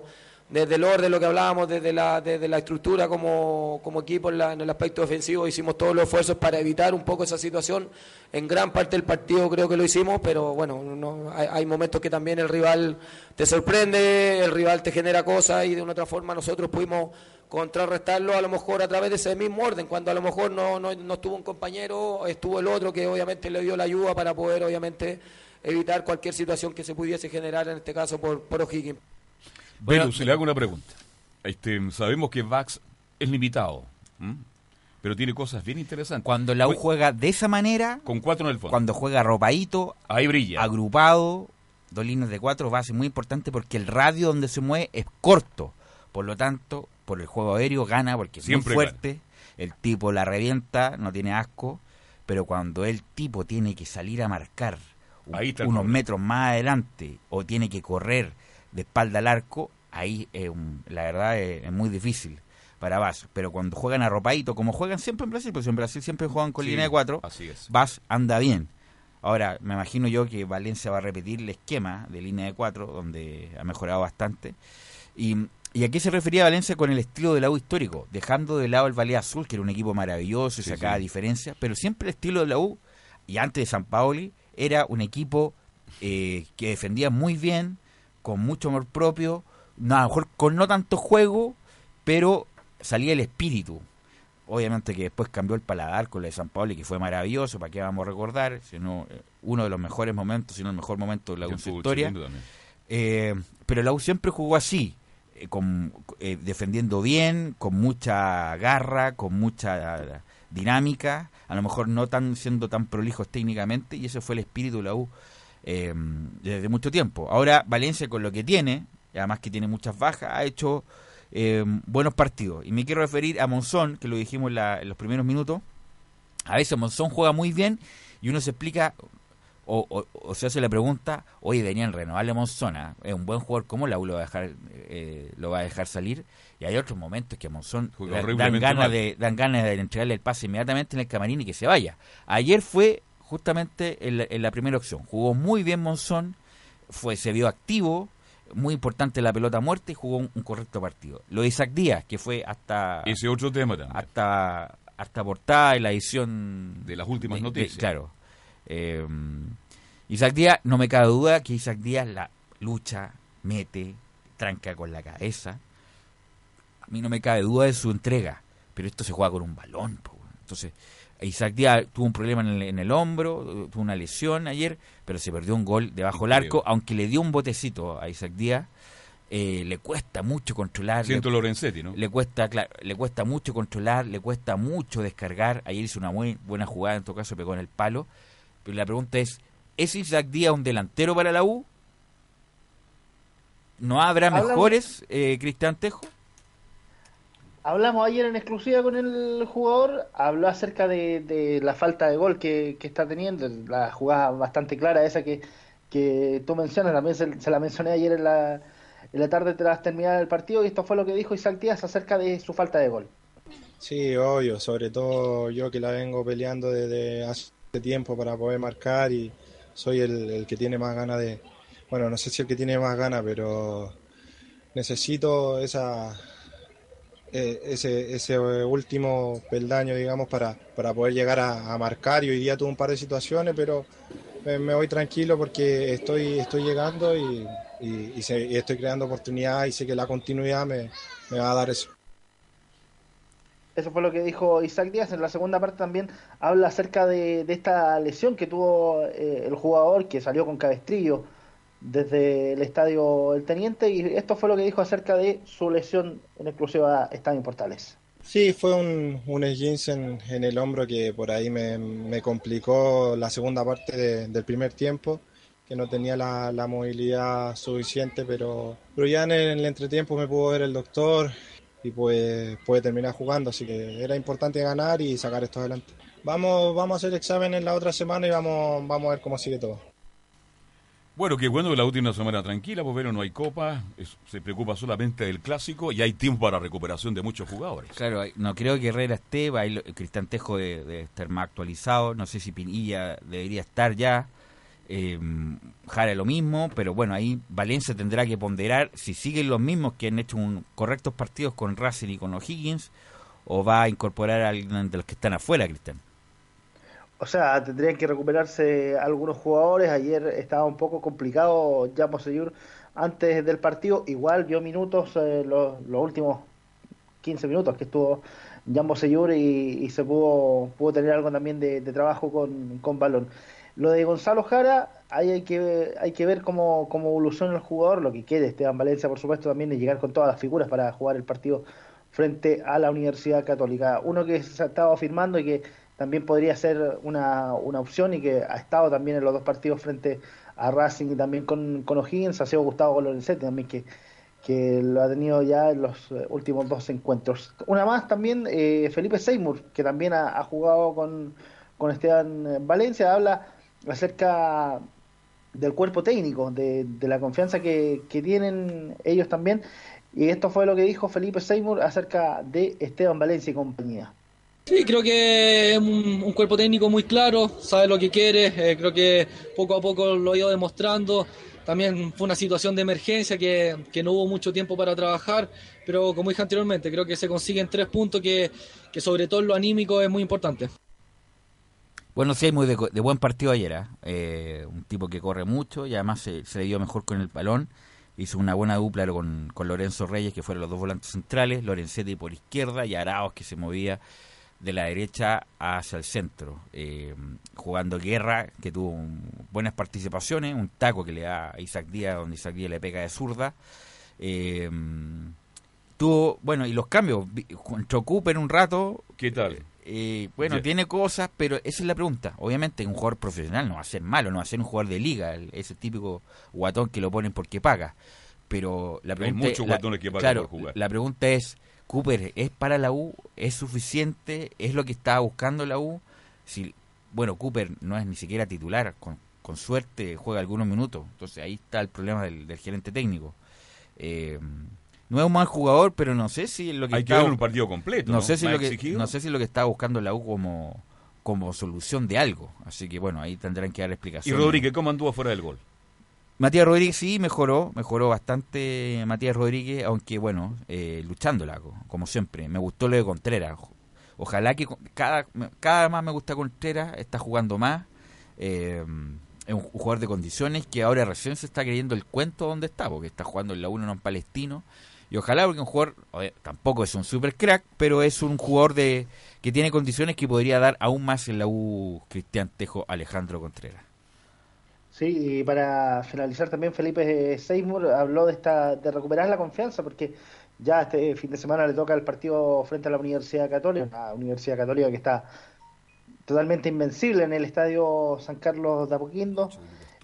desde el orden, lo que hablábamos, desde la, desde la estructura como, como equipo en, la- en el aspecto defensivo, hicimos todos los esfuerzos para evitar un poco esa situación. En gran parte del partido creo que lo hicimos, pero bueno, no, hay, momentos que también el rival te sorprende, el rival te genera cosas y de una otra forma nosotros pudimos contrarrestarlo a lo mejor a través de ese mismo orden, cuando a lo mejor no, no, no estuvo un compañero, estuvo el otro que obviamente le dio la ayuda para poder obviamente evitar cualquier situación que se pudiese generar, en este caso por, por O'Higgins. Bueno, se le hago una pregunta. Este, sabemos que Vax es limitado, ¿m? pero tiene cosas bien interesantes. Cuando la U juega de esa manera, con cuatro en el fondo. cuando juega arropadito, Ahí brilla. agrupado, dos líneas de cuatro, va a ser muy importante porque el radio donde se mueve es corto. Por lo tanto, por el juego aéreo gana porque es Siempre muy fuerte. El tipo la revienta, no tiene asco. Pero cuando el tipo tiene que salir a marcar un- Ahí unos metros más adelante o tiene que correr de espalda al arco, ahí la verdad es, es muy difícil para Vaz. Pero cuando juegan arropadito, como juegan siempre en Brasil, pues en Brasil siempre juegan con Sí, línea de cuatro, así es. Vaz anda bien. Ahora, me imagino yo que Valencia va a repetir el esquema de línea de cuatro, donde ha mejorado bastante. Y, y a qué se refería Valencia con el estilo del lado histórico, dejando de lado el Valle Azul, que era un equipo maravilloso y Sí, sacaba sí. diferencias, pero siempre el estilo de la U, y antes de San Paoli, era un equipo eh, que defendía muy bien, con mucho amor propio, no, a lo mejor con no tanto juego, pero salía el espíritu. Obviamente que después cambió el paladar con la de San Pablo, que fue maravilloso, para qué vamos a recordar, sino eh, uno de los mejores momentos, sino el mejor momento de la U historia. Eh, pero la U siempre jugó así, eh, con, eh, defendiendo bien, con mucha garra, con mucha dinámica, a lo mejor no tan siendo tan prolijos técnicamente, y ese fue el espíritu de la U eh, desde mucho tiempo. Ahora Valencia con lo que tiene, además que tiene muchas bajas, ha hecho eh, buenos partidos. Y me quiero referir a Monzón, que lo dijimos en, la- en los primeros minutos. A veces Monzón juega muy bien y uno se explica o, o- o se hace la pregunta, oye, venían renovarle a Monzón, ¿ah? es un buen jugador, ¿cómo la U lo va a dejar, eh, lo va a dejar salir? Y hay otros momentos que a Monzón dan ganas, de, dan ganas de entregarle el pase inmediatamente en el camarín y que se vaya. Ayer fue justamente en la, en la primera opción, jugó muy bien Monzón, fue, se vio activo, muy importante la pelota muerta y jugó un, un correcto partido. Lo de Isaac Díaz, que fue hasta... Ese otro tema también. Hasta, hasta portada en la edición... De las últimas de- de- noticias. claro. Eh, Isaac Díaz, no me cabe duda que Isaac Díaz la lucha, mete, tranca con la cabeza. A mí no me cabe duda de su entrega, pero esto se juega con un balón. po. Entonces, Isaac Díaz tuvo un problema en el, en el hombro, tuvo una lesión ayer, pero se perdió un gol debajo del arco, aunque le dio un botecito a Isaac Díaz. eh, le cuesta mucho controlar. Siento le, Lorenzetti, ¿no? le cuesta, claro, le cuesta mucho controlar, le cuesta mucho descargar. Ayer hizo una muy buena jugada, en todo caso pegó en el palo. Pero la pregunta es, ¿es Isaac Díaz un delantero para la U? ¿No habrá mejores, eh, Cristian Tejo? Hablamos ayer en exclusiva con el jugador, habló acerca de, la falta de gol que, que está teniendo, la jugada bastante clara esa que, que tú mencionas, también se, se la mencioné ayer en la, en la tarde tras terminar el partido y esto fue lo que dijo Isaac Díaz acerca de su falta de gol. Sí, obvio, sobre todo yo que la vengo peleando desde hace tiempo para poder marcar y soy el, el que tiene más ganas de, bueno, no sé si el que tiene más ganas, pero necesito esa, eh, ese, ese último peldaño, digamos, para, para poder llegar a, marcar y hoy día tuve un par de situaciones, pero me, me voy tranquilo porque estoy, estoy llegando y, y- sé- y estoy creando oportunidades y sé que la continuidad me, va a dar eso. Eso fue lo que dijo Isaac Díaz. En la segunda parte también habla acerca de, de esta lesión que tuvo eh, el jugador que salió con cabestrillo desde el estadio El Teniente y esto fue lo que dijo acerca de su lesión en exclusiva Estadio en Portales. Sí, fue un, un esguince en, en el hombro que por ahí me, me complicó la segunda parte de- del primer tiempo, que no tenía la, la movilidad suficiente, pero, pero ya en el, en el entretiempo me pudo ver el doctor y pues pude terminar jugando, así que era importante ganar y sacar esto adelante. Vamos, vamos a hacer exámenes la otra semana y vamos, vamos a ver cómo sigue todo. Bueno, qué bueno que la última semana tranquila, pero no hay copa, se preocupa solamente del clásico y hay tiempo para recuperación de muchos jugadores. Claro, no creo que Herrera esté, ahí lo- Cristian Tejo debe, debe estar más actualizado, no sé si Pinilla debería estar ya, eh, Jara lo mismo, pero bueno, ahí Valencia tendrá que ponderar si siguen los mismos que han hecho un, correctos partidos con Racing y con O'Higgins, o va a incorporar a alguien de los que están afuera, Cristian. O sea, tendrían que recuperarse algunos jugadores. Ayer estaba un poco complicado Jambo Seyur antes del partido. Igual vio minutos, eh, los, los últimos 15 minutos que estuvo Jambo Seyur y, y se pudo, pudo tener algo también de, de trabajo con, con balón. Lo de Gonzalo Jara, ahí hay que, hay que ver cómo, cómo evoluciona el jugador. Lo que quede Esteban Valencia, por supuesto, también es llegar con todas las figuras para jugar el partido frente a la Universidad Católica. Uno que se ha estado firmando y que también podría ser una, una opción y que ha estado también en los dos partidos frente a Racing y también con, con O'Higgins, ha sido Gustavo Lorenzetti también que, que lo ha tenido ya en los eh, últimos dos encuentros. Una más también, eh, Felipe Seymour, que también ha, ha jugado con, con Esteban Valencia, habla acerca del cuerpo técnico, de, de la confianza que, que tienen ellos también. Y esto fue lo que dijo Felipe Seymour acerca de Esteban Valencia y compañía. Sí, creo que es un, cuerpo técnico muy claro, sabe lo que quiere, eh, creo que poco a poco lo ha ido demostrando. También fue una situación de emergencia que, que no hubo mucho tiempo para trabajar, pero como dije anteriormente, creo que se consiguen tres puntos que, que sobre todo en lo anímico es muy importante. Bueno, sí, muy de, buen partido ayer. ¿ah? Eh, un tipo que corre mucho y además se, se dio mejor con el balón. Hizo una buena dupla con, con Lorenzo Reyes, que fueron los dos volantes centrales. Lorenzetti por izquierda y Araos, que se movía de la derecha hacia el centro. Eh, jugando guerra, que tuvo un- buenas participaciones. Un taco que le da a Isaac Díaz, donde Isaac Díaz le pega de zurda. Eh, tuvo, bueno, y los cambios. Contra Cooper un rato. ¿Qué tal? Eh, bueno, Ya. tiene cosas, pero esa es la pregunta. Obviamente, un jugador profesional no va a ser malo, no va a ser un jugador de liga, ese típico guatón que lo ponen porque paga. Pero la Hay pregunta muchos la- guatones que pagan claro, por jugar. La pregunta es: ¿Cooper es para la U? ¿Es suficiente? ¿Es lo que estaba buscando la U? Si, bueno, Cooper no es ni siquiera titular, con, con suerte juega algunos minutos. Entonces ahí está el problema del, del gerente técnico. Eh, no es un mal jugador, pero no sé si lo que Hay que está- verlo en un partido completo, ¿no? sé si lo que no sé si lo que está buscando la U como como solución de algo. Así que bueno, ahí tendrán que dar Y explicaciones. Rodríguez, ¿cómo anduvo fuera del gol? Matías Rodríguez sí mejoró, mejoró bastante Matías Rodríguez, aunque bueno, eh, luchándola, co- como siempre. Me gustó lo de Contreras. Ojalá que cada, cada más me gusta Contreras, está jugando más. eh, es un jugador de condiciones que ahora recién se está creyendo el cuento donde está, porque está jugando en la 1 en Palestino. Y ojalá porque un jugador, tampoco es un super crack, pero es un jugador de que tiene condiciones que podría dar aún más en la U Cristian Tejo Alejandro Contreras. Sí, y para finalizar también Felipe Seymour habló de esta de recuperar la confianza porque ya este fin de semana le toca el partido frente a la Universidad Católica, una Universidad Católica que está totalmente invencible en el estadio San Carlos de Apoquindo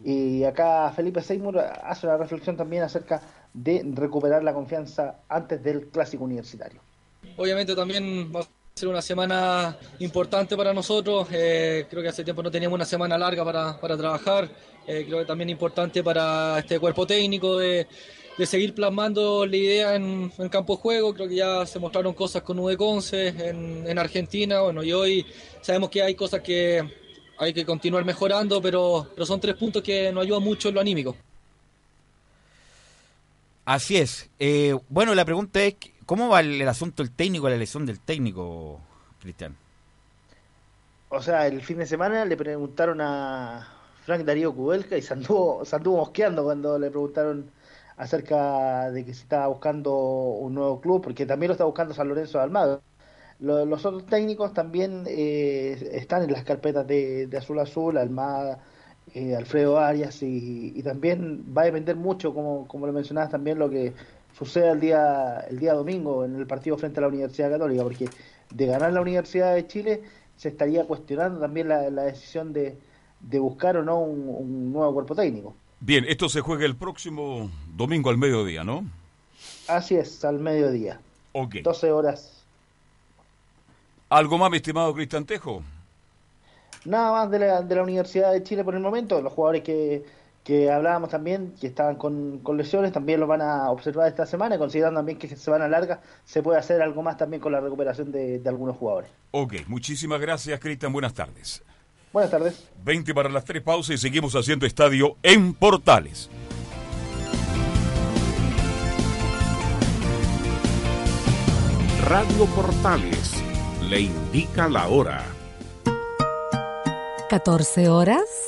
y acá Felipe Seymour hace una reflexión también acerca de recuperar la confianza antes del clásico universitario. Obviamente también va a ser una semana importante para nosotros. eh, creo que hace tiempo no teníamos una semana larga para, para trabajar. eh, creo que también importante para este cuerpo técnico de, de seguir plasmando la idea en, en campo de juego. Creo que ya se mostraron cosas con UD Conce en, en Argentina. Bueno, y hoy sabemos que hay cosas que hay que continuar mejorando, pero, pero son tres puntos que nos ayudan mucho en lo anímico. Así es. Eh, bueno, la pregunta es, ¿cómo va el, asunto del técnico, la elección del técnico, Cristian? O sea, el fin de semana le preguntaron a Frank Darío Kubelka y se anduvo, se anduvo mosqueando cuando le preguntaron acerca de que se estaba buscando un nuevo club, porque también lo está buscando San Lorenzo de Almagro. Lo- los otros técnicos también eh, están en las carpetas de, de Azul Azul, Almada, eh, Alfredo Arias, y, y también va a depender mucho, como, como lo mencionabas también, lo que suceda el día, el día domingo en el partido frente a la Universidad Católica, porque de ganar la Universidad de Chile se estaría cuestionando también la, la decisión de, de buscar o no un, un nuevo cuerpo técnico. Bien, esto se juega el próximo domingo al mediodía, ¿no? Así es, al mediodía. Ok. 12 horas. ¿Algo más, mi estimado Cristian Tejo? Nada más de la, de la Universidad de Chile por el momento. Los jugadores que, que hablábamos también, que estaban con, con lesiones, también los van a observar esta semana, y considerando también que se van a larga, se puede hacer algo más también con la recuperación de, de algunos jugadores. Ok, muchísimas gracias, Cristian. Buenas tardes. Buenas tardes. 20 para las tres pausas y seguimos haciendo estadio en Portales. Radio Portales le indica la hora. 14 horas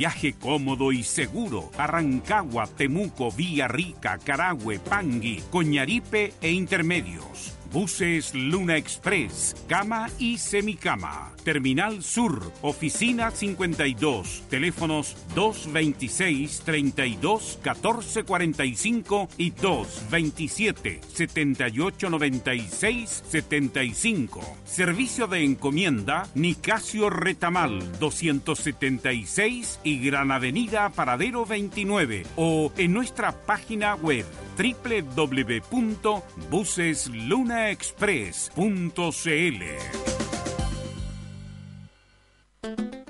Viaje cómodo y seguro. Arrancagua, Temuco, Villarrica, Carahue, Pangui, Coñaripe e Intermedios. Buses Luna Express, cama y semicama. Terminal Sur, oficina 52, teléfonos 226 32 14 45 y 227 78 96 75. Servicio de encomienda Nicasio Retamal 276 y Gran Avenida Paradero 29 o en nuestra página web www.buseslunaexpress.cl.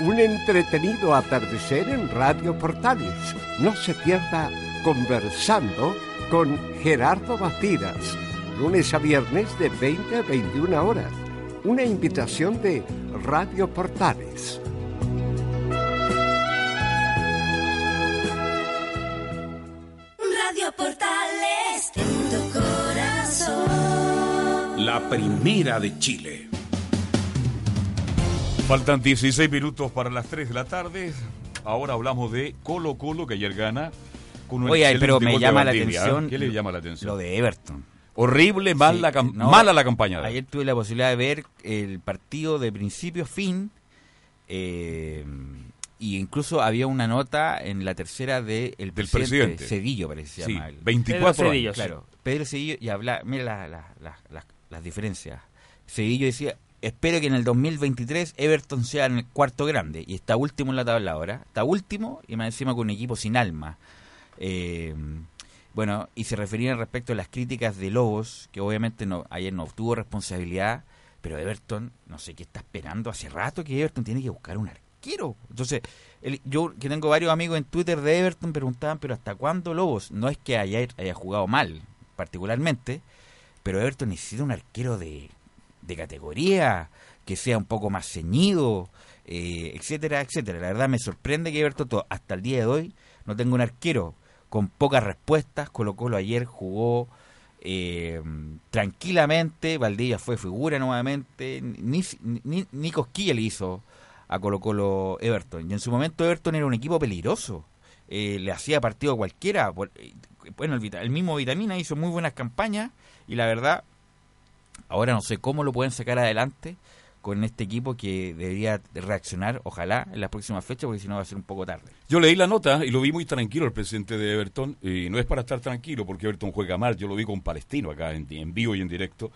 Un entretenido atardecer en Radio Portales. No se pierda conversando con Gerardo Batidas, lunes a viernes de 20 a 21 horas. Una invitación de Radio Portales. Radio Portales en tu corazón. La primera de Chile. Faltan 16 minutos para las 3 de la tarde. ahora hablamos de Colo Colo, que ayer gana. Con un Oye, pero me llama la ¿eh? atención. ¿Qué le llama la atención? Lo de Everton. Horrible, mal Sí, la cam- no, mala la campaña. Ayer tuve la posibilidad de ver el partido de principio a fin. eh, y incluso había una nota en la tercera de el Del presidente, presidente. Cedillo, parece que se Sí, llama. él. 24 Pedro Cedillo, años. Claro, Pedro Cedillo, y habla, mira la- la- la- la- las diferencias. Cedillo decía, espero que en el 2023 Everton sea en el cuarto grande, y está último en la tabla ahora, está último y más encima con un equipo sin alma. Eh, bueno, y se referían respecto a las críticas de Lobos, que obviamente no ayer no obtuvo responsabilidad, pero Everton, no sé qué está esperando, hace rato que Everton tiene que buscar un arquero. Entonces, el- yo que tengo varios amigos en Twitter de Everton preguntaban, pero ¿hasta cuándo Lobos? No es que haya, haya jugado mal, particularmente, pero Everton necesita un arquero de, de categoría, que sea un poco más ceñido, eh, etcétera, etcétera. La verdad me sorprende que Everton to- hasta el día de hoy no tenga un arquero con pocas respuestas. Colo Colo ayer jugó eh, tranquilamente, Valdivia fue figura nuevamente, ni, ni, cosquilla le hizo a Colo Colo Everton. Y en su momento Everton era un equipo peligroso, Eh, le hacía partido a cualquiera. Por- eh, Bueno, el, el mismo Vitamina hizo muy buenas campañas y la verdad, ahora no sé cómo lo pueden sacar adelante con este equipo que debería reaccionar, ojalá, en las próximas fechas, porque si no va a ser un poco tarde. Yo leí la nota y lo vi muy tranquilo el presidente de Everton. Y no es para estar tranquilo porque Everton juega mal. Yo lo vi con Palestino acá en, vivo y en directo.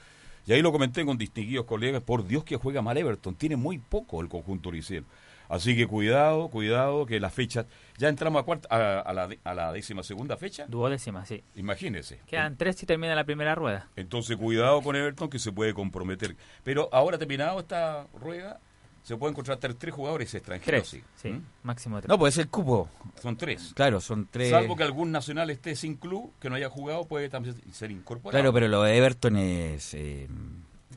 Y ahí lo comenté con distinguidos colegas. Por Dios que juega mal Everton. Tiene muy poco el conjunto Liceo. Así que cuidado, cuidado, que la fecha. Ya entramos a, cuarta, a, a la, a la décima segunda fecha. Duodécima, sí. Imagínese. Quedan tres y termina la primera rueda. Entonces, cuidado con Everton que se puede comprometer. Pero ahora terminado esta rueda, se pueden contratar tres jugadores extranjeros. Tres, sí. sí, ¿Mm? máximo tres. No, pues es el cupo. Son tres. Claro, son tres. Salvo que algún nacional esté sin club, que no haya jugado, puede también ser incorporado. Claro, pero lo de Everton es, eh,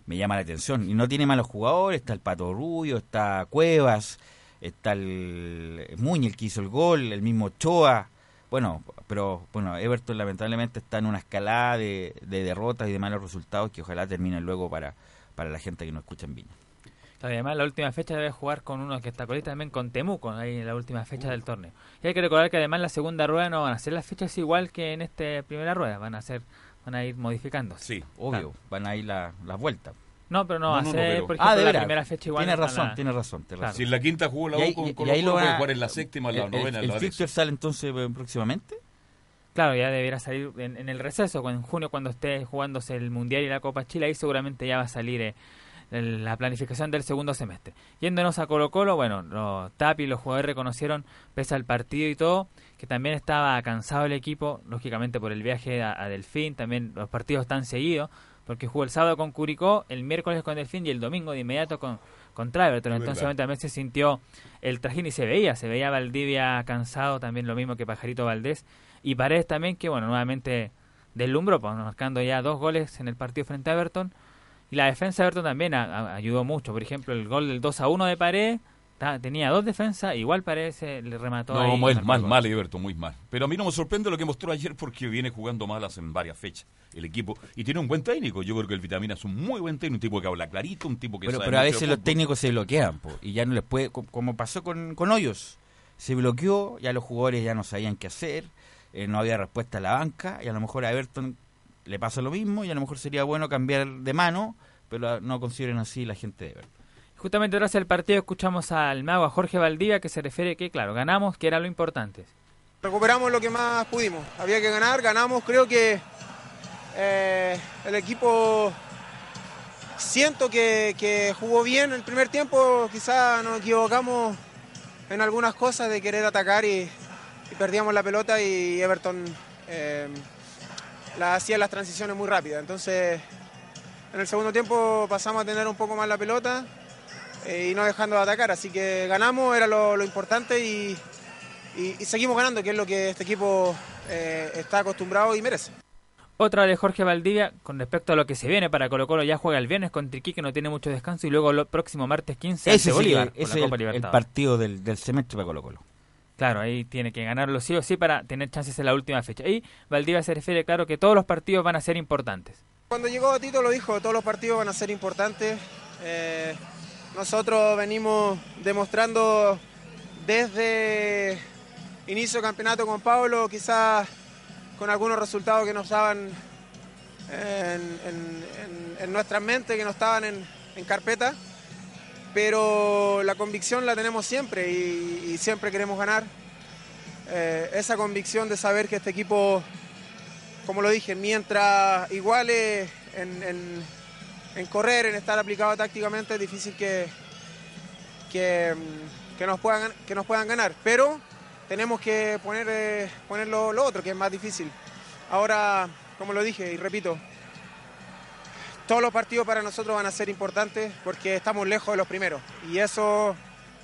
me llama la atención. Y no tiene malos jugadores, está el Pato Rubio, está Cuevas, está el Muñe, el que hizo el gol, el mismo Ochoa. Bueno, pero bueno, Everton lamentablemente está en una escalada de, de derrotas y de malos resultados que ojalá terminen luego para, para la gente que nos escucha en Viña. Además, la última fecha debe jugar con uno que está colista también con Temuco, ahí en la última fecha del torneo. Y hay que recordar que además la segunda rueda no van a ser las fechas igual que en esta primera rueda, van a ser van a ir modificando. Sí, obvio, van a ir la- las vueltas. No, pero no, va a ser, pero- por Ah, ejemplo, de la primera fecha igual. Tiene van a- razón, tiene razón. Si en la quinta jugó la U con y- Colo y ahí lo van a- jugar en la séptima, la el- novena, en ¿El fixture sale entonces eh, próximamente? Claro, ya deberá salir en, en el receso, en junio cuando esté jugándose el Mundial y la Copa Chile, ahí seguramente ya va a salir eh, la planificación del segundo semestre. Yéndonos a Colo Colo, bueno, los Tapi y los jugadores reconocieron, pese al partido y todo, que también estaba cansado el equipo, lógicamente por el viaje a, a Delfín, también los partidos están seguidos, porque jugó el sábado con Curicó, el miércoles con Delfín y el domingo de inmediato con, contra Everton. Es Entonces verdad. también se sintió el trajín y se veía, se veía Valdivia cansado, también lo mismo que Pajarito Valdés. Y Paredes también, que bueno, nuevamente deslumbró, pues, marcando ya dos goles en el partido frente a Everton. Y la defensa de Everton también a- a- ayudó mucho. Por ejemplo, el gol del 2 a 1 de Paredes, tenía dos defensas, igual Paredes se le remató ahí No, y mal, mal, mal, Everton, muy mal. Pero a mí no me sorprende lo que mostró ayer porque viene jugando mal hace varias fechas el equipo. Y tiene un buen técnico. Yo creo que el Vitamina es un muy buen técnico, un tipo que habla clarito, un tipo que Pero, sabe pero a veces los técnicos se bloquean po, y ya no les puede, co- como pasó con, con Hoyos, se bloqueó, ya los jugadores ya no sabían qué hacer, eh, no había respuesta a la banca y a lo mejor a Everton le pasa lo mismo y a lo mejor sería bueno cambiar de mano, pero no consideren así la gente de Everton. Justamente tras el partido escuchamos al mago, a Jorge Valdivia, que se refiere que, claro, ganamos, que era lo importante. Recuperamos lo que más pudimos. Había que ganar, ganamos. Creo que eh, el equipo siento que, jugó bien el primer tiempo. Quizá nos equivocamos en algunas cosas de querer atacar y, perdíamos la pelota y Everton eh, hacía las transiciones muy rápidas. Entonces en el segundo tiempo pasamos a tener un poco más la pelota eh, y no dejando de atacar. Así que ganamos, era lo, lo importante y, y- y seguimos ganando, que es lo que este equipo eh, está acostumbrado y merece. Otra de Jorge Valdivia, con respecto a lo que se viene para Colo Colo, ya juega el viernes contra Iquique, no tiene mucho descanso, y luego el próximo martes 15 Ese sí Bolívar, que- ese la es Copa el, partido del, del semestre para Colo Colo. Claro, ahí tiene que ganarlo sí o sí para tener chances en la última fecha. Y Valdivia se refiere, claro, que todos los partidos van a ser importantes. Cuando llegó Tito lo dijo, todos los partidos van a ser importantes. Eh, nosotros venimos demostrando desde inicio de campeonato con Pablo, quizás con algunos resultados que no estaban en, en, en nuestras mentes, que no estaban en, carpeta, pero la convicción la tenemos siempre y, siempre queremos ganar. Eh, esa convicción de saber que este equipo, como lo dije, mientras iguale en, en, correr, en estar aplicado tácticamente, es difícil que, que, nos, puedan, que nos puedan ganar. Pero tenemos que poner, eh, lo, lo otro, que es más difícil. Ahora, como lo dije y repito, todos los partidos para nosotros van a ser importantes porque estamos lejos de los primeros y eso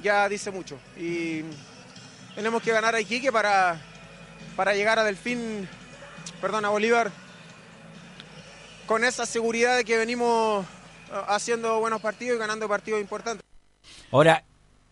ya dice mucho. Y tenemos que ganar a Iquique para, para llegar a Delfín, perdón, a Bolívar, con esa seguridad de que venimos eh, haciendo buenos partidos y ganando partidos importantes. Ahora,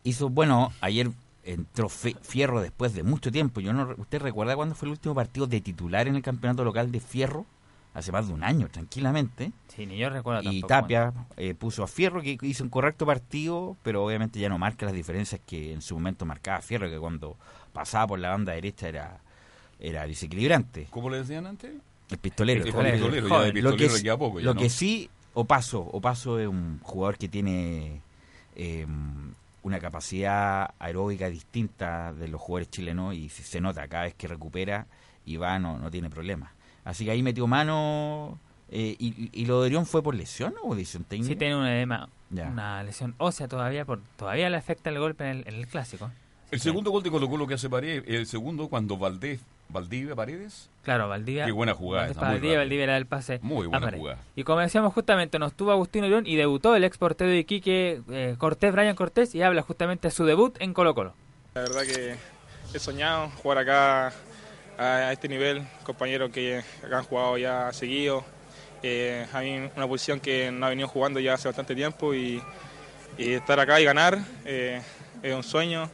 hizo, bueno, ayer entró Fierro después de mucho tiempo. Yo no, ¿Usted recuerda cuándo fue el último partido de titular en el campeonato local de Fierro? Hace más de un año, tranquilamente. Sí, ni yo recuerdo Y tampoco, Tapia eh, puso a Fierro, que hizo un correcto partido, pero obviamente ya no marca las diferencias que en su momento marcaba Fierro, que cuando pasaba por la banda derecha era, era desequilibrante. ¿Cómo le decían antes? El pistolero. El pistolero, ya lo pistolero que, queda poco ya, lo ¿no? que sí, Opaso, Opaso es un jugador que tiene eh, una capacidad aeróbica distinta de los jugadores chilenos y se, se nota cada vez que recupera y va, no, no tiene problemas. Así que ahí metió mano. eh, y, y lo de Orión fue por lesión o decisión técnica? Sí tiene un edema, Ya. una lesión ósea todavía, por, todavía le afecta el golpe en el, en el clásico. El segundo gol de Colo Colo que hace Paredes, el segundo cuando Valdés, Valdivia Paredes. Claro, Valdivia. Qué buena jugada esa, Valdivia. Valdivia era el pase. Muy buena jugada. Y como decíamos justamente, nos tuvo Agustín Orión y debutó el ex portero de Iquique, eh, Cortés, Brian Cortés, y habla justamente de su debut en Colo Colo. La verdad que he soñado jugar acá a, a este nivel, compañeros que acá han jugado ya seguido. Eh, a mí una posición que no ha venido jugando ya hace bastante tiempo y, y estar acá y ganar eh, es un sueño.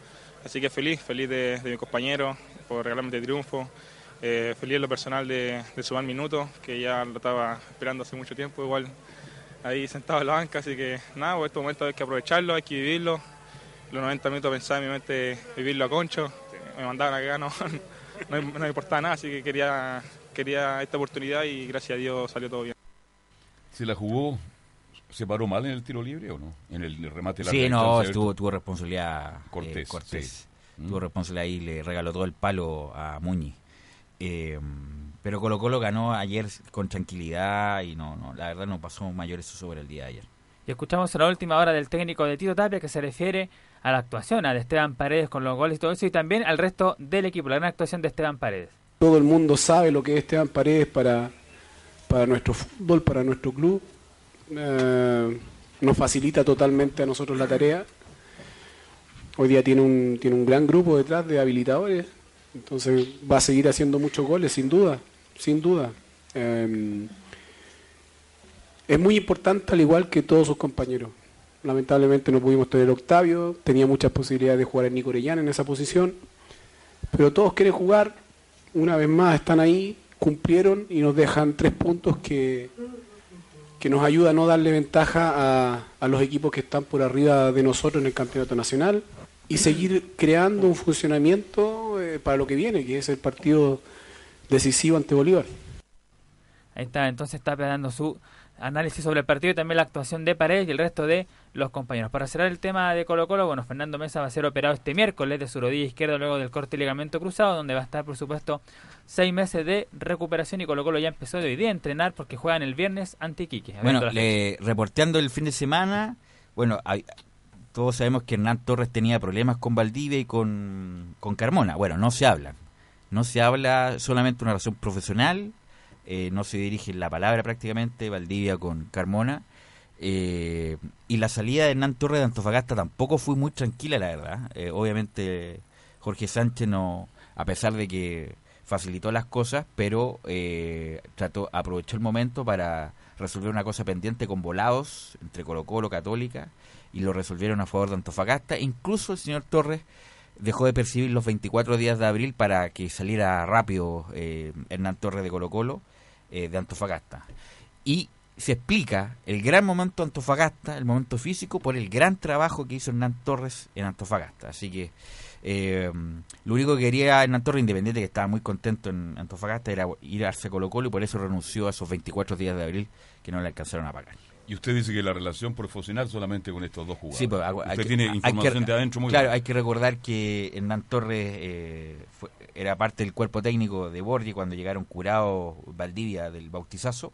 Así que feliz, feliz de, de mi compañero por regalarme este triunfo. Eh, feliz en lo personal de, de sumar minutos, que ya lo estaba esperando hace mucho tiempo, igual ahí sentado en la banca. Así que nada, pues estos momentos hay que aprovecharlos, hay que vivirlos los 90 minutos pensaba en mi mente vivirlo a concho, me mandaban acá, no, no, me- no me importaba nada, así que quería, quería esta oportunidad y gracias a Dios salió todo bien. ¿Se la jugó? ¿Se paró mal en el tiro libre o no? En el remate de la Sí, no, tuvo, responsabilidad eh, Cortés, Cortés. sí. Mm. Tuvo responsabilidad y le regaló todo el palo a Muñiz. Eh, pero Colo Colo ganó ayer con tranquilidad y no, no, la verdad no pasó mayor eso sobre el día de ayer. Y escuchamos en la última hora del técnico de Tito Tapia que se refiere a la actuación, a de Esteban Paredes con los goles y todo eso, y también al resto del equipo, la gran actuación de Esteban Paredes. Todo el mundo sabe lo que es Esteban Paredes para, para nuestro fútbol, para nuestro club. Eh, nos facilita totalmente a nosotros la tarea. Hoy día tiene un, tiene un gran grupo detrás de habilitadores, entonces va a seguir haciendo muchos goles, sin duda, sin duda. Eh, es muy importante, al igual que todos sus compañeros. Lamentablemente no pudimos tener Octavio, tenía muchas posibilidades de jugar en Nico Orellana en esa posición, pero todos quieren jugar, una vez más están ahí, cumplieron y nos dejan tres puntos que, que nos ayuda a no darle ventaja a, a los equipos que están por arriba de nosotros en el campeonato nacional y seguir creando un funcionamiento eh, para lo que viene, que es el partido decisivo ante Bolívar. Ahí está entonces Tapia dando su análisis sobre el partido y también la actuación de Paredes y el resto de los compañeros. Para cerrar el tema de Colo Colo, bueno, Fernando Mesa va a ser operado este miércoles de su rodilla izquierda luego del corte y ligamento cruzado, donde va a estar, por supuesto, seis meses de recuperación y Colo Colo ya empezó de hoy día a entrenar porque juegan el viernes ante Iquique. Bueno, le, reporteando el fin de semana, bueno, hay- todos sabemos que Hernán Torres tenía problemas con Valdivia y con, con Carmona. Bueno, no se hablan. No se habla solamente una relación profesional, eh, no se dirige la palabra prácticamente Valdivia con Carmona. eh, y la salida de Hernán Torres de Antofagasta tampoco fue muy tranquila, la verdad. Eh, obviamente Jorge Sánchez no, a pesar de que facilitó las cosas, pero eh, trató, aprovechó el momento para resolver una cosa pendiente con volados entre Colo Colo, Católica, y lo resolvieron a favor de Antofagasta. Incluso el señor Torres dejó de percibir los 24 días de abril para que saliera rápido eh, Hernán Torres de Colo Colo eh, de Antofagasta. Y se explica el gran momento Antofagasta, el momento físico, por el gran trabajo que hizo Hernán Torres en Antofagasta. Así que Eh, lo único que quería Hernán Torres, independiente que estaba muy contento en Antofagasta, era ir a Colo Colo y por eso renunció a esos 24 días de abril que no le alcanzaron a pagar. Y usted dice que la relación profesional solamente con estos dos jugadores. Sí, pues, hay- usted hay que- tiene hay información que- de adentro muy Claro, hay que recordar que Hernán Torres eh, fue- era parte del cuerpo técnico de Borgi cuando llegaron curados Valdivia del bautizazo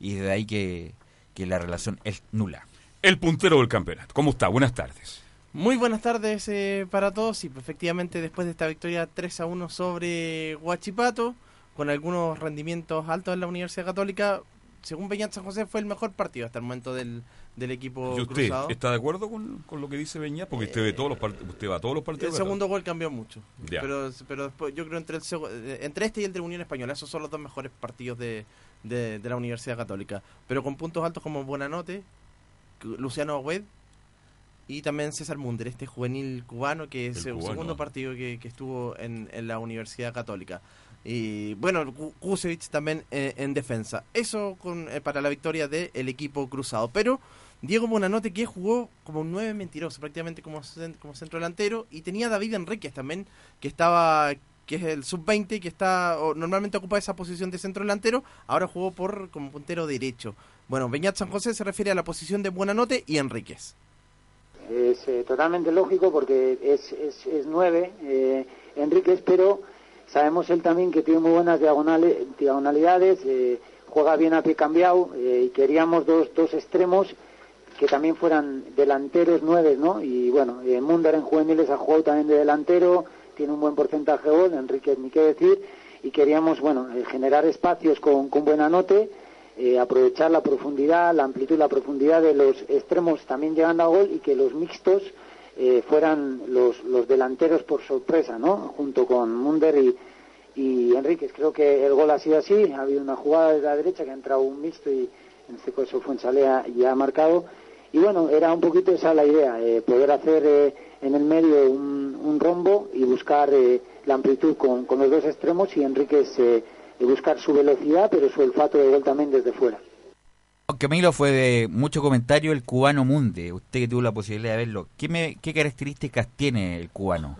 y desde ahí que, que la relación es nula. El puntero del campeonato. ¿Cómo está? Buenas tardes. Muy buenas tardes eh, para todos y pues, efectivamente después de esta victoria 3 a 1 sobre Huachipato, con algunos rendimientos altos en la Universidad Católica, según Beñat San José fue el mejor partido hasta el momento del, del equipo ¿Y usted cruzado. está de acuerdo con, con lo que dice Beñat? Porque usted, ve todos los part- usted va a todos los El partidos. segundo gol cambió mucho. Ya. Pero, pero después yo creo entre, el seg- eh, entre este y el de Unión Española, esos son los dos mejores partidos de, de, de la Universidad Católica. Pero con puntos altos como Buenanote, Luciano Agüed y también César Munder, este juvenil cubano que es El el cubano. segundo partido que, que estuvo en, en la Universidad Católica. Y bueno, Ku- Kusevich también eh, en defensa. Eso con, eh, para la victoria del equipo cruzado. Pero Diego Bonanote que jugó como un 9 mentiroso, prácticamente como, como centro delantero. Y tenía David Enríquez también, que estaba que es el sub-20, que está normalmente ocupa esa posición de centro delantero. Ahora jugó por como puntero derecho. Bueno, Beñat San José se refiere a la posición de Buenanote y Enríquez. Es eh, totalmente lógico porque es, es, es nueve eh, Enríquez, pero sabemos él también que tiene muy buenas diagonales, diagonalidades, eh, juega bien a pie cambiado eh, y queríamos dos, dos extremos que también fueran delanteros nueve, ¿no? Y bueno, eh, Munder en juveniles ha jugado también de delantero, tiene un buen porcentaje de gol, Enríquez ni qué decir, y queríamos, bueno, eh, generar espacios con, con buena note, eh, aprovechar la profundidad, la amplitud y la profundidad de los extremos también llegando a gol y que los mixtos eh, fueran los, los delanteros por sorpresa, ¿no? Junto con Munder y, y Enríquez. Creo que el gol ha sido así, ha habido una jugada de la derecha que ha entrado un mixto y en este caso Fuensalea ya ha marcado. Y bueno, era un poquito esa la idea, eh, poder hacer eh, en el medio un, un rombo y buscar eh, la amplitud con, con los dos extremos y Enríquez buscar su velocidad, pero su olfato de gol también desde fuera. Aunque Milo fue de mucho comentario el cubano Munde, usted que tuvo la posibilidad de verlo, ¿qué, características tiene el cubano?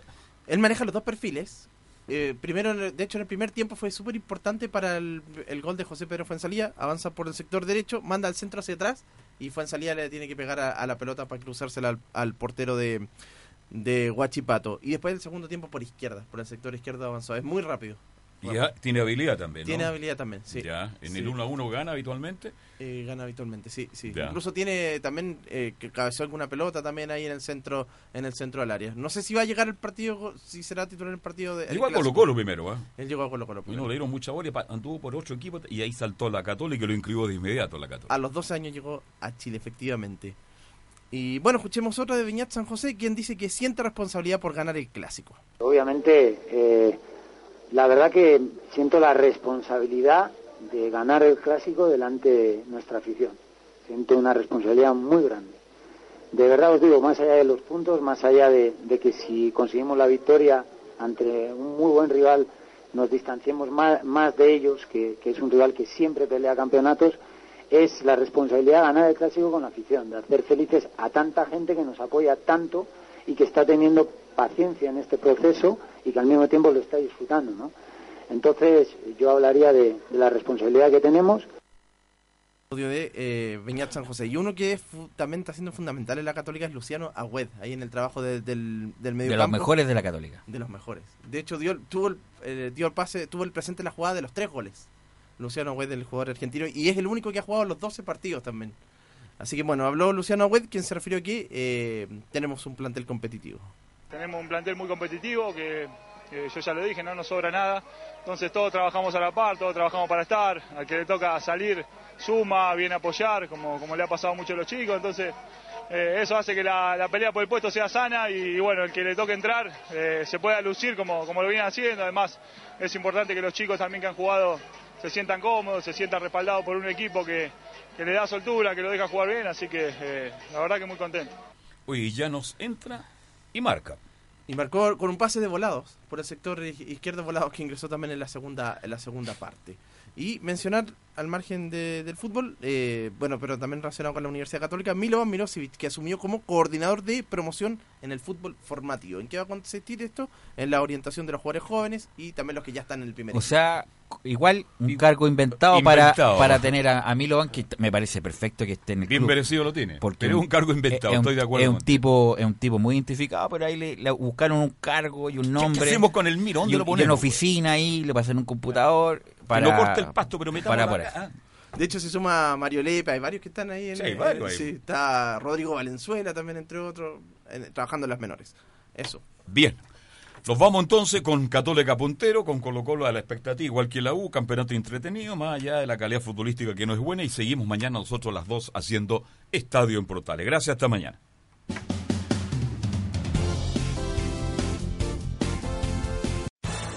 Él maneja los dos perfiles. Eh, primero, de hecho, en el primer tiempo fue súper importante para el, gol de José Pedro Fuensalía. Avanza por el sector derecho, manda al centro hacia atrás y Fuensalía le tiene que pegar a, la pelota para cruzársela al, al portero de, de Huachipato. Y después el segundo tiempo por izquierda, por el sector izquierdo avanzó. Es muy rápido. Y ya tiene habilidad también, ¿no? Tiene habilidad también, sí. Ya, en Sí. el 1 a 1 gana habitualmente. Eh, gana habitualmente, sí, sí. Ya. Incluso tiene también eh, que cabeceó alguna pelota también ahí en el centro, en el centro del área. No sé si va a llegar el partido, si será titular en el partido de. Llegó a. Colo Colo primero, ¿ah? Él llegó a Colo Colo. Y no le dieron mucha bola, anduvo por ocho equipos y ahí saltó la Católica y lo inscribió de inmediato la Católica. A los 12 años llegó a Chile, efectivamente. Y bueno, escuchemos otra de Viñat San José, quien dice que siente responsabilidad por ganar el clásico. Obviamente, eh, la verdad que siento la responsabilidad de ganar el clásico delante de nuestra afición. Siento una responsabilidad muy grande. De verdad os digo, más allá de los puntos, más allá de, que si conseguimos la victoria ante un muy buen rival, nos distanciemos más, más de ellos, que, que es un rival que siempre pelea campeonatos, es la responsabilidad de ganar el clásico con la afición, de hacer felices a tanta gente que nos apoya tanto y que está teniendo paciencia en este proceso y que al mismo tiempo lo está disfrutando, ¿no? Entonces yo hablaría de, de la responsabilidad que tenemos Audio de eh, Beñat San José. Y uno que es también está siendo fundamental en la Católica es Luciano Agüed, ahí en el trabajo de- del, del medio De los mejores de la Católica. De los mejores. De hecho, dio, tuvo, el, eh, dio el pase, tuvo el presente en la jugada de los tres goles. Luciano Agüed, el jugador argentino, y es el único que ha jugado los 12 partidos también. Así que bueno, habló Luciano Agüed, quien se refirió aquí, eh, tenemos un plantel competitivo. Tenemos un plantel muy competitivo que, yo ya lo dije, no nos sobra nada. Entonces todos trabajamos a la par, todos trabajamos para estar. Al que le toca salir, suma, viene a apoyar, como, como le ha pasado mucho a los chicos. Entonces eh, eso hace que la, la pelea por el puesto sea sana y, bueno, el que le toque entrar eh, se pueda lucir como, como lo viene haciendo. Además es importante que los chicos también que han jugado se sientan cómodos, se sientan respaldados por un equipo que, que le da soltura, que lo deja jugar bien. Así que eh, la verdad que muy contento. Oye, ya nos entra y marca. Y marcó con un pase de volados por el sector izquierdo volados que ingresó también en la segunda en la segunda parte. Y mencionar al margen de- del fútbol, eh, bueno, pero también relacionado con la Universidad Católica, Milovan Milosevic, que asumió como coordinador de promoción en el fútbol formativo. ¿En qué va a consistir esto? En la orientación de los jugadores jóvenes y también los que ya están en el primer O equipo. sea, igual un cargo inventado, para, Inventado. para tener a, a Milovan, que me parece perfecto que esté en el Bien club. merecido lo tiene, Porque pero es un cargo inventado, es un- estoy de acuerdo Es un, tipo, es un tipo muy identificado, pero ahí le, le buscaron un cargo y un nombre. hacemos con el Miro? ¿Dónde y, lo un- y ponemos? una oficina ahí, le pasan un computador. Para, no corte el pasto, pero metamos para la- ahí. ah. De hecho, se suma Mario Lepe, hay varios que están ahí. En, Sí, hay varios sí, está Rodrigo Valenzuela también, entre otros, en- trabajando en las menores. Eso. Bien. Nos vamos entonces con Católica Puntero, con Colo Colo a la expectativa, igual que la U, campeonato entretenido, más allá de la calidad futbolística que no es buena, y seguimos mañana nosotros las dos haciendo Estadio en Portales. Gracias, hasta mañana.